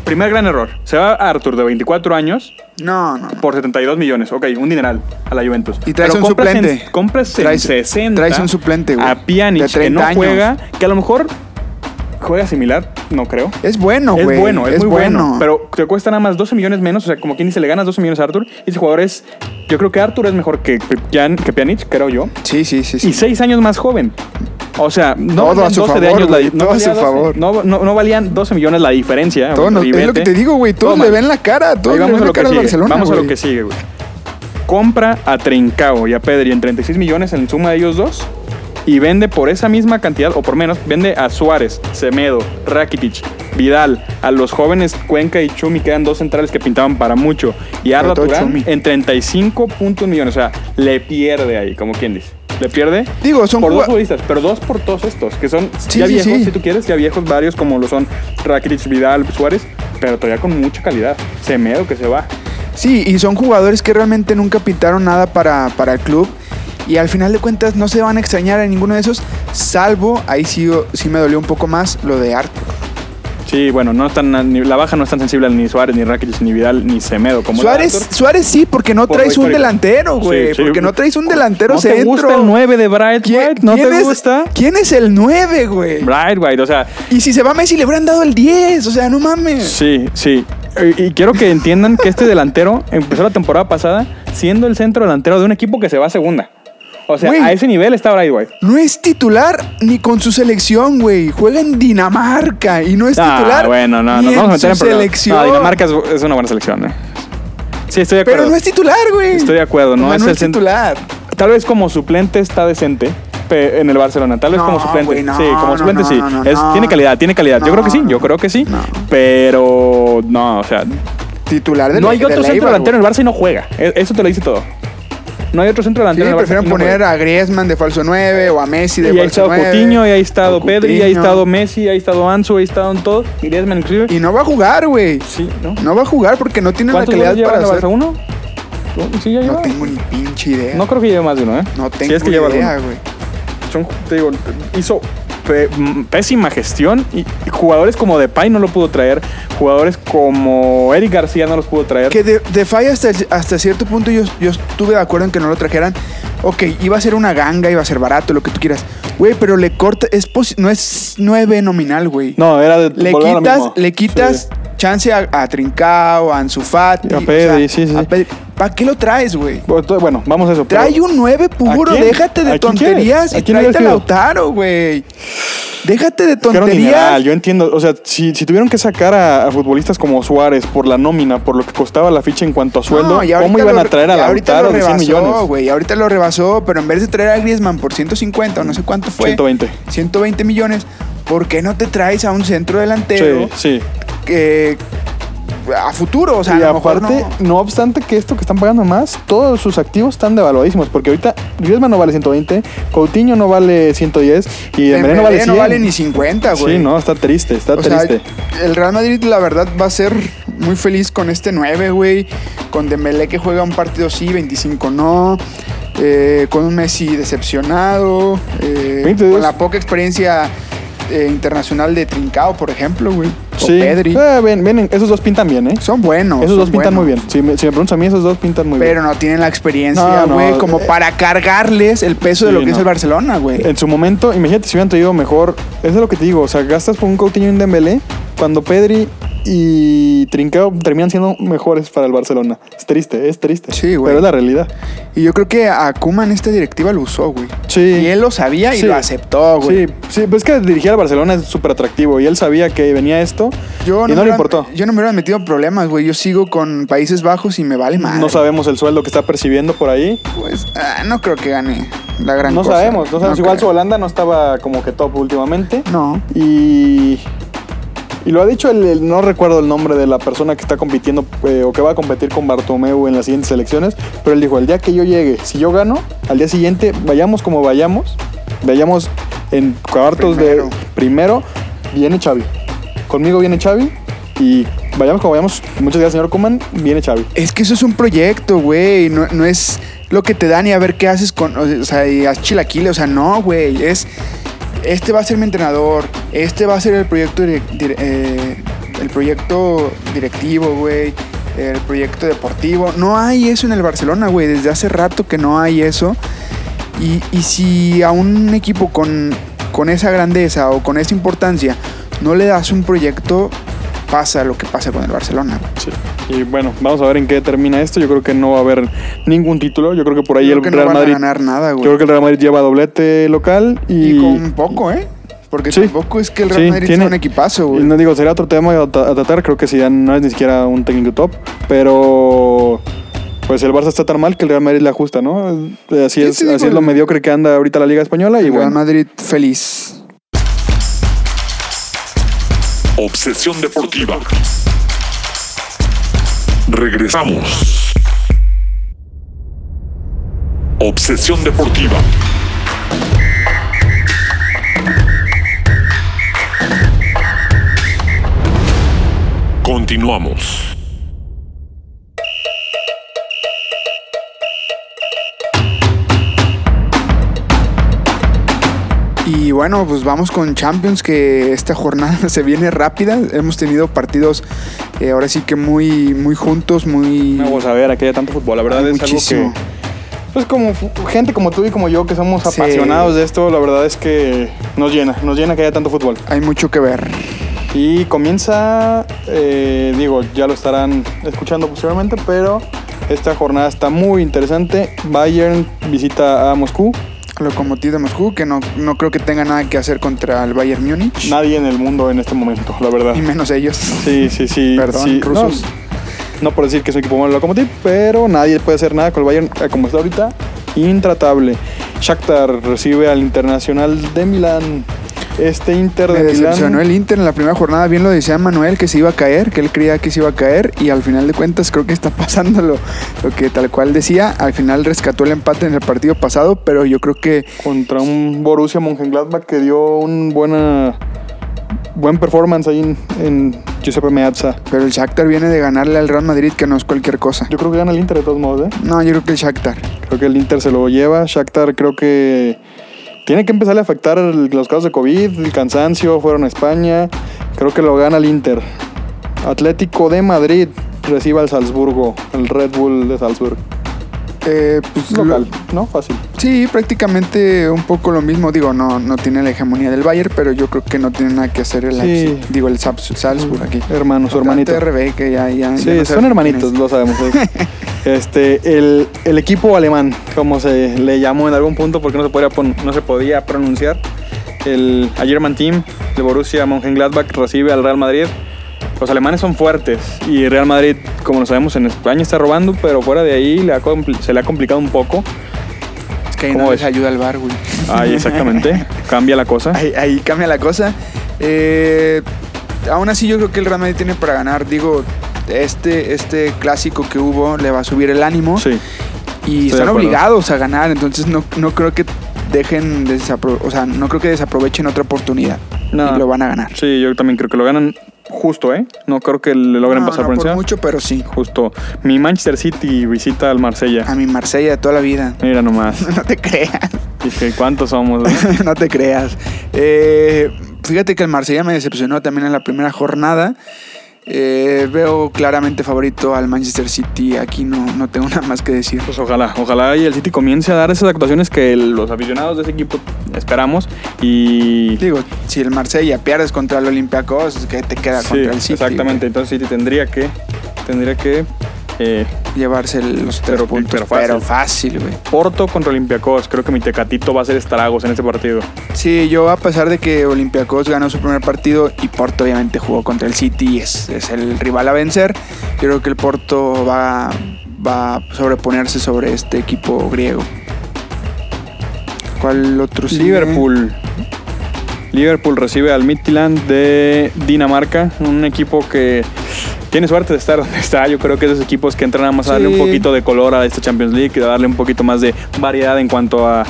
primer gran error. Se va Arthur de 24 años No, no. por 72 millones. Ok, un dineral a la Juventus. Y traes Pero un suplente. En, compras en Traes- 60 traes un suplente, güey, a Pjanic que 30 no años. juega, que a lo mejor juega similar, no creo. Es bueno, es güey. bueno, es, muy bueno. Pero te cuesta nada más 12 millones menos. O sea, como quien dice, le ganas 12 millones a Arthur. Y ese jugador es. Yo creo que Arthur es mejor que, Jan- que Pjanic, creo yo. Sí, sí, sí. sí. Y 6 años más joven. O sea, no valían su 12 de favor, años la güey, di- no valía su 12, favor. No, no, no valían 12 millones la diferencia. Todo no- es lo que te digo, güey. Todos Todo le ven la cara. Todos Ahí le vamos ven a la lo que cara al sigue. Barcelona. Vamos a lo güey. que sigue, güey. Compra a Trincao y a Pedri en 36 millones en suma de ellos dos. Y vende por esa misma cantidad, o por menos, vende a Suárez, Semedo, Rakitic, Vidal, a los jóvenes Cuenca y Chumi, que eran dos centrales que pintaban para mucho. Y Arda Turán en 35 puntos millones. O sea, le pierde ahí, como quien dice. Le pierde Digo, son por dos futbolistas, pero dos por todos estos, que son Sí, ya sí, viejos, sí. si tú quieres, ya viejos varios, como lo son Rakitic, Vidal, Suárez, pero todavía con mucha calidad. Semedo que se va. Sí, y son jugadores que realmente nunca pintaron nada para, para el club. Y al final de cuentas no se van a extrañar a ninguno de esos, salvo, ahí sí, sí me dolió un poco más, lo de Arthur. Sí, bueno, no están, ni- la baja no es tan sensible ni Suárez, ni Rakitic, ni Vidal, ni Semedo como Suárez. Suárez sí, porque no Por traes un delantero, güey. Sí, sí. Porque no traes un delantero ¿No te centro. gusta el 9 de Bright ¿Quién- White? ¿No quién te es- gusta? ¿Quién es el 9, güey? Bright White, o sea, Y si se va Messi, le habrán dado el 10. O sea, no mames. sí, sí. Y, y quiero que entiendan que este delantero empezó la temporada pasada siendo el centro delantero de un equipo que se va a segunda. O sea, Güey. a ese nivel está Bright White. No es titular ni con su selección, güey. Juega en Dinamarca y no es Ah, titular. bueno, no, ni a en meter en su selección. No, Dinamarca es, es una buena selección. eh. Sí, estoy de acuerdo. Pero no es titular, güey. Estoy de acuerdo, no es no el es titular. Tal vez como suplente está decente en el Barcelona. Tal vez No, como suplente. no, sí, como no, suplente no, sí. no, no, Es- no. Tiene calidad, tiene calidad. yo No, creo que sí, yo no. creo que sí. No. Pero no, o sea, Titular de no hay del otro centro delantero en el Barça y no juega. E- Eso te lo dice todo. No hay otro centro Sí, delantero en el Barça. prefieren y poner a Griezmann de falso 9 o a Messi de Y ahí ha falso estado 9. Coutinho, y ahí ha estado Pedri, y ahí ha estado Messi, y ahí ha estado Ansu, ahí ha estado en todos. Y Griezmann inclusive. Y no va a jugar, güey. Sí, ¿no? No va a jugar porque no tiene la ¿Cuántos calidad para hacer. Barça? ¿Uno? Sí, ya lleva. No tengo ni pinche idea. No creo que lleve más de uno, ¿eh? No Si tengo es que lleva idea, güey. te digo, hizo pésima gestión y, y jugadores como Depay no lo pudo traer, jugadores como Eric García no los pudo traer. Que de, hasta, hasta cierto punto yo, yo estuve de acuerdo en que no lo trajeran. Ok, iba a ser una ganga, iba a ser barato, lo que tú quieras. Güey, pero le corta, es no es 9 nominal, güey. No, era de Le quitas, le quitas Sí. Chance a, a Trincao, a Ansu Fati. A Pedri, sí, sí. ¿Para qué lo traes, güey? Bueno, vamos a eso. Trae un 9 puro, déjate ¿A de tonterías ¿A y tráete a? Lautaro, güey. Déjate de tonterías. yo entiendo. O sea, si, si tuvieron que sacar a, a futbolistas como Suárez por la nómina, por lo que costaba la ficha en cuanto a sueldo, No, ¿cómo iban lo- a traer a Lautaro lo de 100 rebasó, millones? güey. Ahorita lo rebasó, pero en vez de traer a Griezmann por 150 o no sé cuánto fue. 120. 120 millones. ¿Por qué no te traes a un centro delantero Sí, sí. Que a futuro? O sea, y a lo mejor aparte, no. no. obstante que esto que están pagando más, todos sus activos están devaluadísimos. Porque ahorita Griezmann no vale 120, Coutinho no vale 110 y Dembélé no vale Dembélé 100. no vale ni 50, güey. Sí, no, está triste, está O sea, triste. el Real Madrid, la verdad, va a ser muy feliz con este 9, güey. Con Dembélé que juega un partido sí, 25 no. Eh, con un Messi decepcionado. eh, 22. con la poca experiencia eh, internacional de Trincao, por ejemplo, güey. O sí, Pedri. Eh, ven, ven, esos dos pintan bien, ¿eh? Son buenos. esos son dos pintan buenos. muy bien. Si me, si me preguntas a mí, esos dos pintan muy Pero no tienen la experiencia, No, no, güey, como eh, para cargarles el peso de lo que es el Barcelona, güey. bien. En su momento, imagínate si hubieran traído mejor. Eso es lo que te digo. O sea, gastas por un Coutinho y un Dembélé cuando Pedri y Trincao terminan siendo mejores para el Barcelona. Es triste, es triste. Sí, güey. Pero es la realidad. Y yo creo que a Kuman esta directiva lo usó, güey. Sí. Y él lo sabía y Sí. lo aceptó, güey. Sí, sí, pues es que dirigir al Barcelona es súper atractivo y él sabía que venía esto Yo y me no le hubiera- importó. Yo no me hubiera metido en problemas, güey. Yo sigo con Países Bajos y me vale más. No sabemos el sueldo que está percibiendo por ahí. Pues ah, no creo que gane la gran No cosa. sabemos, no sabemos. Igual su creo. Holanda no estaba como que top últimamente. No. Y, y lo ha dicho, el, el- no recuerdo el nombre de la persona que está compitiendo eh, o que va a competir con Bartomeu en las siguientes elecciones, pero él dijo, el día que yo llegue, si yo gano, al día siguiente, vayamos como vayamos, vayamos en cuartos Primero. de primero, viene Xavi. Conmigo viene Xavi y vayamos como vayamos, muchas gracias señor Kuman, viene Xavi. Es que eso es un proyecto, güey. No, no es lo que te dan y a ver qué haces con. O sea, y haz chilaquiles. O sea, no, güey. Es. Este va a ser mi entrenador. Este va a ser el proyecto. eh, el proyecto directivo, güey. El proyecto deportivo. No hay eso en el Barcelona, güey. Desde hace rato que no hay eso. Y, y si a un equipo con, con esa grandeza o con esa importancia no le das un proyecto, pasa lo que pasa con el Barcelona. Sí. Y bueno, vamos a ver en qué termina esto. Yo creo que no va a haber ningún título. Yo creo que por ahí Creo el que Real no van Madrid. a ganar nada, Yo güey. creo que el Real Madrid lleva doblete local y. Y con poco, ¿eh? Porque Sí. tampoco es que el Real Sí, Madrid tiene- sea un equipazo, güey. no digo, sería otro tema a, tra- a tratar. Creo que Zidane no es ni siquiera un técnico top. Pero. Pues el Barça está tan mal que el Real Madrid le ajusta, ¿no? Eh, Así, Sí, es, así es lo mediocre que anda ahorita la Liga Española. Y Real bueno, Madrid feliz. Obsesión deportiva. Regresamos. Obsesión deportiva. Continuamos. Y bueno, pues vamos con Champions, que esta jornada se viene rápida. Hemos tenido partidos eh, ahora sí que muy, muy juntos, muy... vamos a ver, aquí hay tanto fútbol. La verdad es muchísimo. algo que. Pues como gente como tú y como yo que somos Sí. apasionados de esto, la verdad es que nos llena, nos llena que haya tanto fútbol. Hay mucho que ver. Y comienza, eh, digo, ya lo estarán escuchando posteriormente, pero esta jornada está muy interesante. Bayern visita a Moscú. Lokomotiv de Moscú, que no, no creo que tenga nada que hacer contra el Bayern Múnich. Nadie en el mundo en este momento, la verdad. Y menos ellos. Sí, sí, sí. Perdón, sí. rusos. No, no por decir que es un equipo malo Lokomotiv, pero nadie puede hacer nada con el Bayern eh, como está ahorita. Intratable. Shakhtar recibe al Internacional de Milán. Este Inter Me de decepcionó Milán. el Inter en la primera jornada. Bien lo decía Manuel que se iba a caer, que él creía que se iba a caer. Y al final de cuentas, creo que está pasando lo, lo que tal cual decía. Al final rescató el empate en el partido pasado, pero yo creo que contra un Borussia Mönchengladbach que dio un buena buen performance ahí en, en Giuseppe Meazza. pero el Shakhtar viene de ganarle al Real Madrid, que no es cualquier cosa. Yo creo que gana el Inter de todos modos, ¿eh? No, yo creo que el Shakhtar. Creo que el Inter se lo lleva. Shakhtar creo que tiene que empezar a afectar los casos de COVID, el cansancio, fueron a España. Creo que lo gana el Inter. Atlético de Madrid recibe al Salzburgo, el Red Bull de Salzburg. Eh, pues, Local, lo- ¿no? Fácil. sí, prácticamente un poco lo mismo. Digo, no, no tiene la hegemonía del Bayern, pero yo creo que no tiene nada que hacer el Sí. Digo, el Salz- Salzburg aquí. Hermano, su hermanito. RB, que ya, ya, ya Sí, no son hermanitos, lo sabemos. este, el, el equipo alemán, como se le llamó en algún punto porque no se podía, pon- no se podía pronunciar. El German Team de Borussia Mönchengladbach recibe al Real Madrid. Los alemanes son fuertes y Real Madrid, como lo sabemos, en España está robando, pero fuera de ahí le ha compli- se le ha complicado un poco. Es que ahí ¿Cómo no ves? les ayuda el bar, güey. Ahí exactamente, cambia la cosa. Ahí, ahí cambia la cosa. Eh, aún así yo creo que el Real Madrid tiene para ganar. Digo, este, este clásico que hubo le va a subir el ánimo. Sí, y están obligados a ganar. Entonces no, no creo que dejen desapro- o sea, no creo que desaprovechen otra oportunidad. No. Y lo van a ganar. sí, yo también creo que lo ganan justo, ¿eh? No creo que le logren No, pasar no por encima. mucho, pero sí. Justo. Mi Manchester City visita al Marsella. A mi Marsella de toda la vida. Mira nomás. no te creas. Dije, ¿cuántos somos? no? no te creas. Eh, fíjate que el Marsella me decepcionó también en la primera jornada. Eh, veo claramente favorito al Manchester City. Aquí no, no tengo nada más que decir. Pues ojalá, ojalá y el City comience a dar esas actuaciones que el- los aficionados de ese equipo esperamos y Digo, si el Marsella pierdes contra el Olympiacos, ¿qué te queda Sí, contra el City? exactamente. Entonces City tendría que tendría que eh? Llevarse los tres Pero- puntos. pero Pero fácil. güey. Porto contra Olympiacos. Creo que mi Tecatito va a hacer estragos en ese partido. Sí, yo a pesar de que Olympiacos ganó su primer partido y Porto obviamente jugó contra el City y es, es el rival a vencer, yo creo que el Porto va, va a sobreponerse sobre este equipo griego. ¿Cuál otro sigue? Liverpool. Liverpool recibe al Midtjylland de Dinamarca, un equipo que tiene suerte de estar donde está. Yo creo que esos equipos que entran nada más a darle Sí. un poquito de color a esta Champions League y a darle un poquito más de variedad en cuanto a,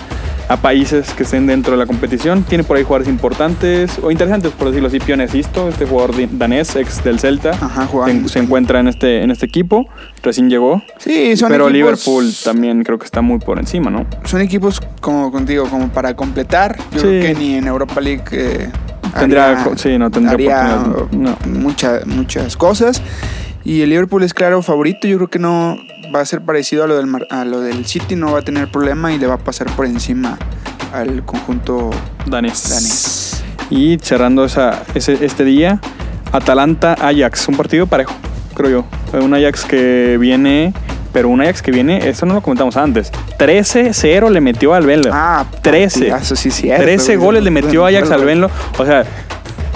a países que estén dentro de la competición. Tiene por ahí jugadores importantes o interesantes, por decirlo así. Pione Sisto, este jugador danés, ex del Celta, Ajá, se, se encuentra en este, en este equipo. Recién llegó. Sí, son Pero equipos- Liverpool también creo que está muy por encima, ¿no? Son equipos, como contigo, como para completar. Yo Sí. creo que ni en Europa League eh, Tendría- haría- sí, no tendría haría, oportunidad, no. mucha- muchas cosas. Y el Liverpool es claro favorito. Yo creo que no va a ser parecido a lo del, a lo del City. No va a tener problema y le va a pasar por encima al conjunto Danés. danés. Y cerrando esa, ese, este día, Atalanta-Ajax. Un partido parejo, creo yo. Un Ajax que viene, pero un Ajax que viene, eso no lo comentamos antes. 13-0 le metió al Venlo. Ah, 13. partidazo, sí, cierto, 13 güey. goles le metió Ajax al. Venlo. O sea,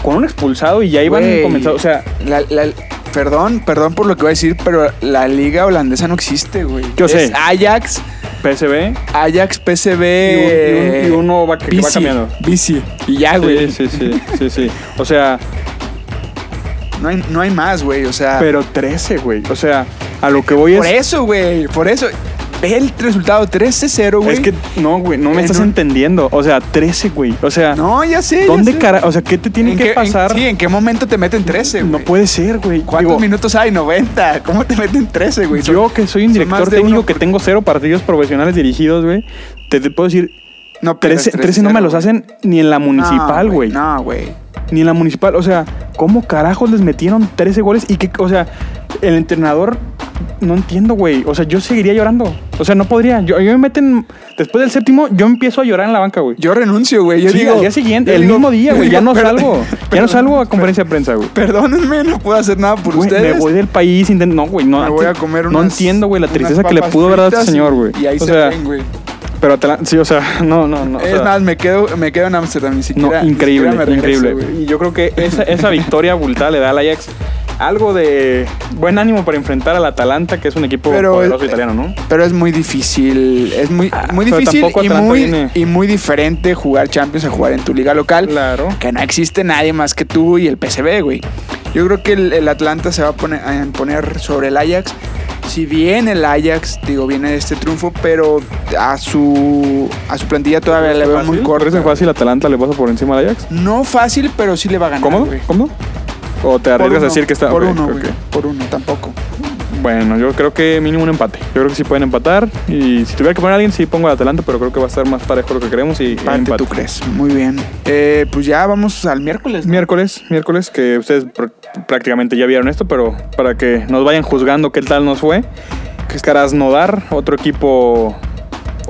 con un expulsado y ya iban comenzando. O sea, la- la- perdón, perdón por lo que voy a decir, pero la liga holandesa no existe, güey. Yo sé. Es Ajax, PSV Ajax, PSV. y, un- y un- y uno va, que, que va cambiando. Bici. Y ya, güey. Sí, sí, sí, sí, sí. O sea, No, hay, no hay más, güey. O sea, pero 13, güey. O sea, a lo que voy por es... eso, güey. Por eso. Ve el resultado 13-0, güey. Es que no, güey, no me En estás un- entendiendo. O sea, 13, güey. O sea, No, ya sé. ¿dónde cara? O sea, ¿qué te tiene ¿En que qué- en- pasar? sí, ¿en qué momento te meten 13, güey? no puede ser, güey. ¿Cuántos Digo, minutos hay? 90. ¿Cómo te meten 13, güey? Yo que soy un director técnico uno que por- tengo cero partidos profesionales dirigidos, güey. Te, te puedo decir, No, pero es 13, 13 no me los 13-0, hacen ni en la municipal, No, güey. No, güey. Ni en la municipal. O sea, ¿cómo carajos les metieron 13 goles? Y que, o sea, el entrenador, no entiendo, güey. O sea, yo seguiría llorando. O sea, no podría. Yo, yo me meten, después del séptimo, yo empiezo a llorar en la banca, güey. Yo renuncio, güey. Yo Sí, digo. al día siguiente, el digo- mismo día, güey. Ya no perdón, salgo. Ya no salgo a conferencia de prensa, güey. Perdónenme, no puedo hacer nada por ustedes. me voy del país. intent- No, güey, no. Me voy a comer No unas- entiendo, güey, la tristeza que le pudo haber dado a este señor, güey. Y ahí o se güey. Pero Atalanta, sí, o sea, no, no, no. o Es sea, más, me quedo, me quedo en Amsterdam, ni siquiera. no, ni increíble, siquiera me regreso, increíble. y yo creo que esa, esa victoria abultada le da al Ajax algo de buen ánimo para enfrentar al Atalanta, que es un equipo Pero, poderoso italiano, ¿no? Pero es muy difícil, es muy, Ah, muy difícil y muy, viene- y muy diferente jugar Champions a jugar en tu liga local. Claro. Que no existe nadie más que tú y el PSV, güey. Yo creo que el, el Atlanta se va a poner, a sobre el Ajax. Si bien el Ajax, digo, viene de este triunfo, pero a su, a su plantilla todavía le veo muy ¿Corres en corta. fácil Atalanta le pasa por encima al Ajax? No fácil, pero sí le va a ganar. ¿Cómodo? güey. ¿Cómodo? ¿O te arriesgas a decir que está Por uno, güey. Por uno, tampoco. Bueno, yo creo que mínimo un empate. Yo creo que sí pueden empatar. Y si tuviera que poner a alguien, sí pongo al Atalanta, pero creo que va a estar más parejo lo que queremos. Y Empate, empate. tú crees. Muy bien. Eh, pues ya vamos al miércoles. ¿no? Miércoles, miércoles, que ustedes pr- prácticamente ya vieron esto, pero para que nos vayan juzgando qué tal nos fue. Que es Krasnodar, otro equipo,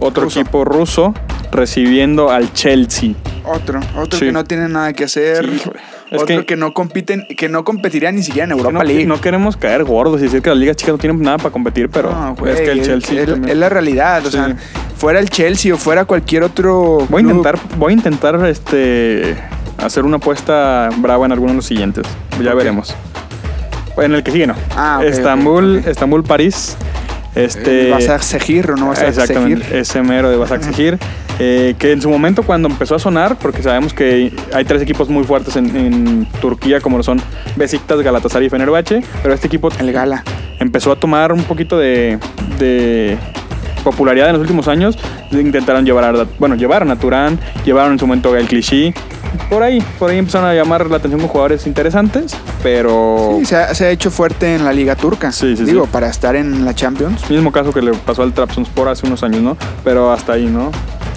otro Ruso. equipo ruso, recibiendo al Chelsea. Otro, otro Sí. que no tiene nada que hacer. Sí. Es otro que- que, no compiten, que no competiría ni siquiera en Europa no, League. no queremos caer gordos y decir que las ligas chicas no tienen nada para competir, pero No, güey, es que el Chelsea. es, la realidad. O Sí. sea, fuera el Chelsea o fuera cualquier otro. Voy a club, intentar, voy a intentar este hacer una apuesta brava en alguno de los siguientes. Ya veremos. En el que sigue, no. Ah, Estambul. Estambul, París. Este. Vas a seguir o no vas a Exactamente, ese mero de vas a exigir. Eh, que en su momento cuando empezó a sonar, porque sabemos que hay tres equipos muy fuertes en, en Turquía, como lo son Besiktas, Galatasaray y Fenerbahce, pero este equipo El Gala. empezó a tomar un poquito de, de popularidad en los últimos años. Intentaron llevar a, bueno, llevaron a Turán, llevaron en su momento a El Clichy. Por ahí, por ahí empezaron a llamar la atención con jugadores interesantes, pero Sí, se, ha, se ha hecho fuerte en la Liga Turca. Sí, sí, Digo, sí. para estar en la Champions. mismo caso que le pasó al Trabzonspor hace unos años, ¿no? Pero hasta ahí, ¿no?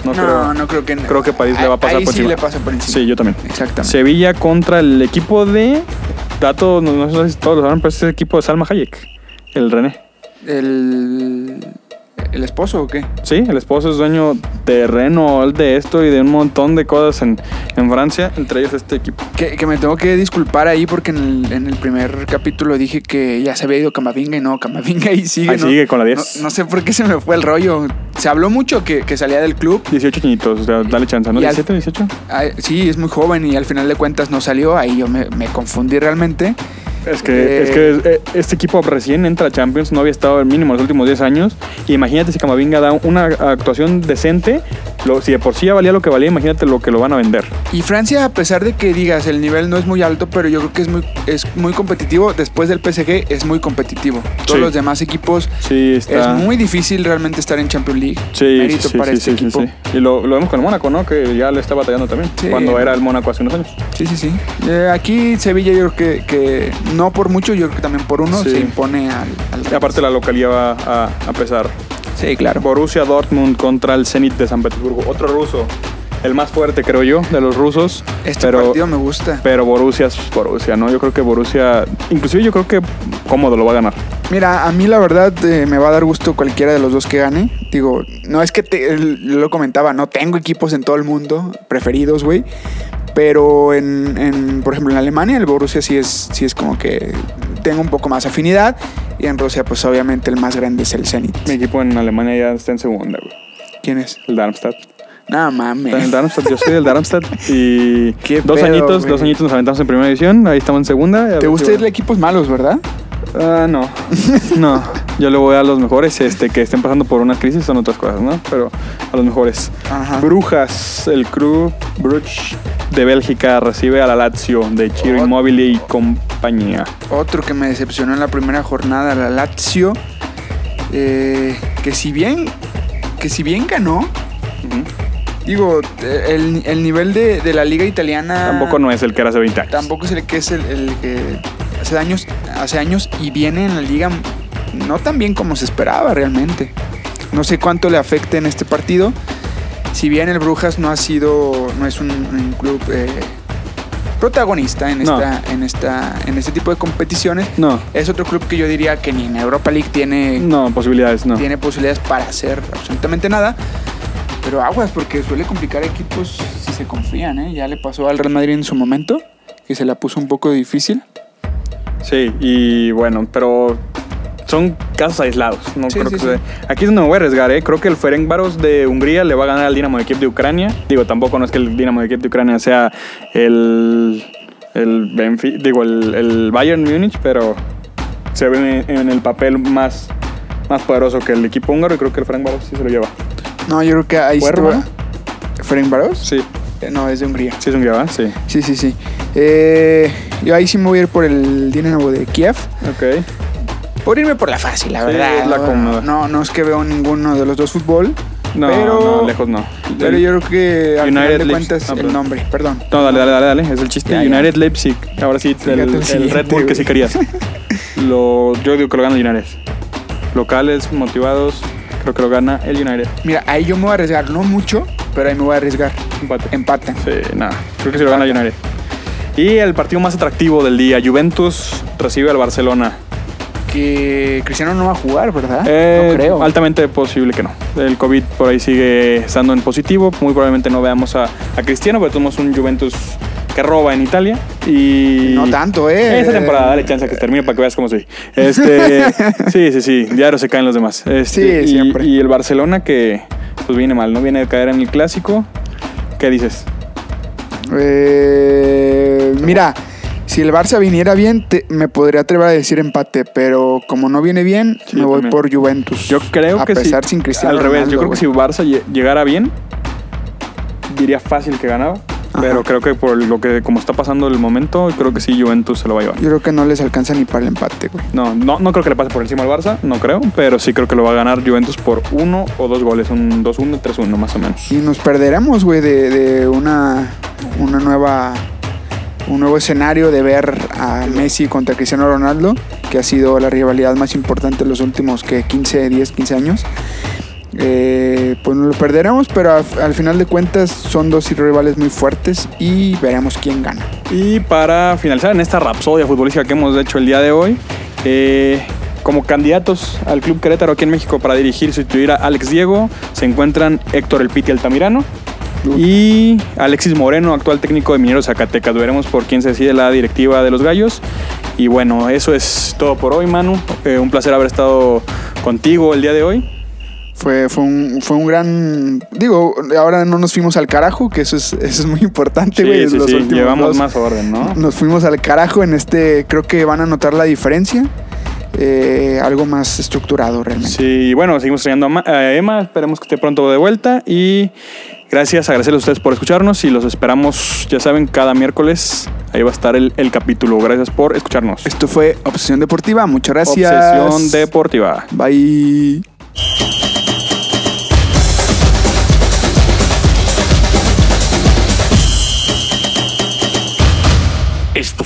No, No, creo. no creo que. creo que París le va a pasar ahí por sí encima. le pasa por encima. Sí, yo también. Exactamente. Sevilla contra el equipo de dato, no, no sé si todos lo saben, pero es el equipo de Salma Hayek, el René. ¿El, el esposo o qué? Sí, el esposo es dueño de Renault, de esto y de un montón de cosas en, en Francia, entre ellos este equipo. Que, que me tengo que disculpar ahí porque en el, en el primer capítulo dije que ya se había ido Camavinga y no, Camavinga ahí sigue. Ahí ¿no? sigue con la 10. No, no sé por qué se me fue el rollo. Se habló mucho que, que salía del club. 18 añitos, o sea, dale chance, ¿no? Y al- 17, 18. Ay, sí, es muy joven y al final de cuentas no salió. Ahí yo me, me confundí realmente. Es que, Eh. es que eh, este equipo recién entra a Champions, no había estado al mínimo los últimos 10 años. Y imagínate si Camavinga da una actuación decente, lo, si de por sí ya valía lo que valía, imagínate lo que lo van a vender. Y Francia, a pesar de que digas el nivel no es muy alto, pero yo creo que es muy, es muy competitivo. Después del PSG es muy competitivo. Todos Sí. los demás equipos Sí, está. es muy difícil realmente estar en Champions League. Sí, Mérito sí, para este equipo. Y lo, lo vemos con el Mónaco, ¿no? Que ya le está batallando también. Sí. Cuando era el Mónaco hace unos años. Sí, sí, sí. Eh, aquí Sevilla yo creo que, que no por mucho, yo creo que también por uno Sí. se impone al... al- Y aparte la localidad va a, a pesar. Sí, claro. Borussia Dortmund contra el Zenit de San Petersburgo. Otro ruso. El más fuerte, creo yo, de los rusos. Este pero, partido me gusta. pero Borussia es Borussia, ¿no? Yo creo que Borussia... Inclusive yo creo que cómodo lo va a ganar. Mira, a mí la verdad eh, me va a dar gusto cualquiera de los dos que gane. Digo, no es que te, lo comentaba, no tengo equipos en todo el mundo preferidos, güey. Pero en, en, por ejemplo, en Alemania el Borussia sí es, sí es como que tengo un poco más afinidad. Y en Rusia, pues obviamente el más grande es el Zenit. Mi equipo en Alemania ya está en segunda, güey. ¿Quién es? El Darmstadt. No mames. el Darmstadt, yo soy del Darmstadt y dos pedo, añitos, dos añitos nos aventamos en primera división, ahí estamos en segunda. ¿Te gusta irle a equipos malos, verdad? Ah, no. No. Yo le voy a los mejores, este, que estén pasando por una crisis son otras cosas, ¿no? Pero a los mejores. Ajá. Brujas, el Club Bruges de Bélgica recibe a la Lazio de Chiro. Immobile y compañía. Otro que me decepcionó en la primera jornada, la Lazio. eh, que si bien. Que si bien ganó. Digo, el, el nivel de, de la liga italiana. Tampoco no es el que era hace 20 años. Tampoco es el que es el, el que hace años, hace años y viene en la liga no tan bien como se esperaba realmente. No sé cuánto le afecte en este partido. Si bien el Brujas no ha sido, no es un, un club eh, protagonista en No. esta, en esta, en este tipo de competiciones, No, es otro club que yo diría que ni en Europa League tiene, no, posibilidades, no. tiene posibilidades para hacer absolutamente nada. Pero aguas, porque suele complicar equipos si se confían, ¿eh? Ya le pasó al Real Madrid en su momento, que se la puso un poco difícil. Sí, y bueno, pero son casos aislados. No Sí, creo sí, que sí. se- Aquí es donde me voy a arriesgar, ¿eh? Creo que el Ferencváros de Hungría le va a ganar al Dinamo de Kiev de Ucrania. Digo, tampoco no es que el Dinamo de Kiev de Ucrania sea el el Benfi- digo el, el Bayern Múnich, pero se ve en, en el papel más más poderoso que el equipo húngaro y creo que el Ferencváros sí se lo lleva. No, yo creo que ahí ¿Huerva? va- ¿Ferencváros? Sí, No, es de Hungría. sí es Hungría, ¿verdad? Sí. Sí, sí, sí. Eh, yo ahí sí me voy a ir por el Dinamo de Kiev. Ok. Por irme por la fácil, la Sí, verdad. la no, cómoda. no, no es que veo ninguno de los dos fútbol. No, pero, no, lejos no. Pero yo creo que al United final de Leipzig. cuentas Ah, el nombre, perdón. No, dale, dale, dale, dale. Es el chiste. Ya, ya. United Leipzig. Ahora sí, el, Red Bull que sí querías. Lo, yo digo que lo gana el United. Locales, motivados. Creo que lo gana el United. Mira, ahí yo me voy a arriesgar, no mucho, pero ahí me voy a arriesgar. Empate. Empatan. Sí, nada. Creo que sí lo gana United. Y el partido más atractivo del día. Juventus recibe al Barcelona. Que Cristiano no va a jugar, ¿verdad? Eh, no creo. Altamente posible que no. El COVID por ahí sigue estando en positivo. Muy probablemente no veamos a, a Cristiano, pero tenemos un Juventus que roba en Italia. Y No tanto, ¿eh? Esta temporada, dale chance a que termine para que veas cómo soy. Este, sí, sí, sí. Diario se caen los demás. Este, Sí, y- siempre. Y el Barcelona que pues viene mal, ¿no? Viene de caer en el clásico. ¿Qué dices? Eh, mira, si el Barça viniera bien, te- me podría atrever a decir empate, pero como no viene bien, Sí, me voy también. por Juventus. Yo creo a que pesar si, sin Cristiano Al revés, yo creo que si. Barça lle- llegara bien, diría fácil que ganaba. Pero creo que por lo que como está pasando el momento, creo que sí Juventus se lo va a llevar. Yo creo que no les alcanza ni para el empate, güey. No, no, no creo que le pase por encima al Barça, no creo, pero sí creo que lo va a ganar Juventus por uno o dos goles, un 2-1, 3-1 más o menos. Y nos perderemos, güey, de, de una, una nueva un nuevo escenario de ver a Messi contra Cristiano Ronaldo, que ha sido la rivalidad más importante en los últimos que 15, 10, 15 años. Eh, pues no lo perderemos, pero al, al final de cuentas son dos rivales muy fuertes y veremos quién gana. Y para finalizar en esta rapsodia futbolística que hemos hecho el día de hoy, eh, como candidatos al Club Querétaro aquí en México para dirigir y sustituir a Alex Diego, se encuentran Héctor El Piti Altamirano y Alexis Moreno, actual técnico de Mineros Zacatecas. Veremos por quién se decide la directiva de los Gallos. Y bueno, eso es todo por hoy, Manu. Eh, un placer haber estado contigo el día de hoy. Fue, fue, un, fue un gran. Digo, ahora no nos fuimos al carajo, que eso es, eso es muy importante, Sí, güey. sí, Los sí, últimos llevamos dos más orden, ¿no? Nos fuimos al carajo en este. Creo que van a notar la diferencia. Eh, algo más estructurado realmente. Sí, bueno, seguimos Ma- a Emma. Esperemos que esté pronto de vuelta. Y gracias, agradecerles a ustedes por escucharnos. Y los esperamos, ya saben, cada miércoles. Ahí va a estar el, el capítulo. Gracias por escucharnos. Esto fue Obsesión Deportiva. Muchas gracias. Obsesión Deportiva. Bye.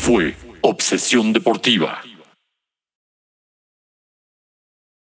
Fue Obsesión Deportiva.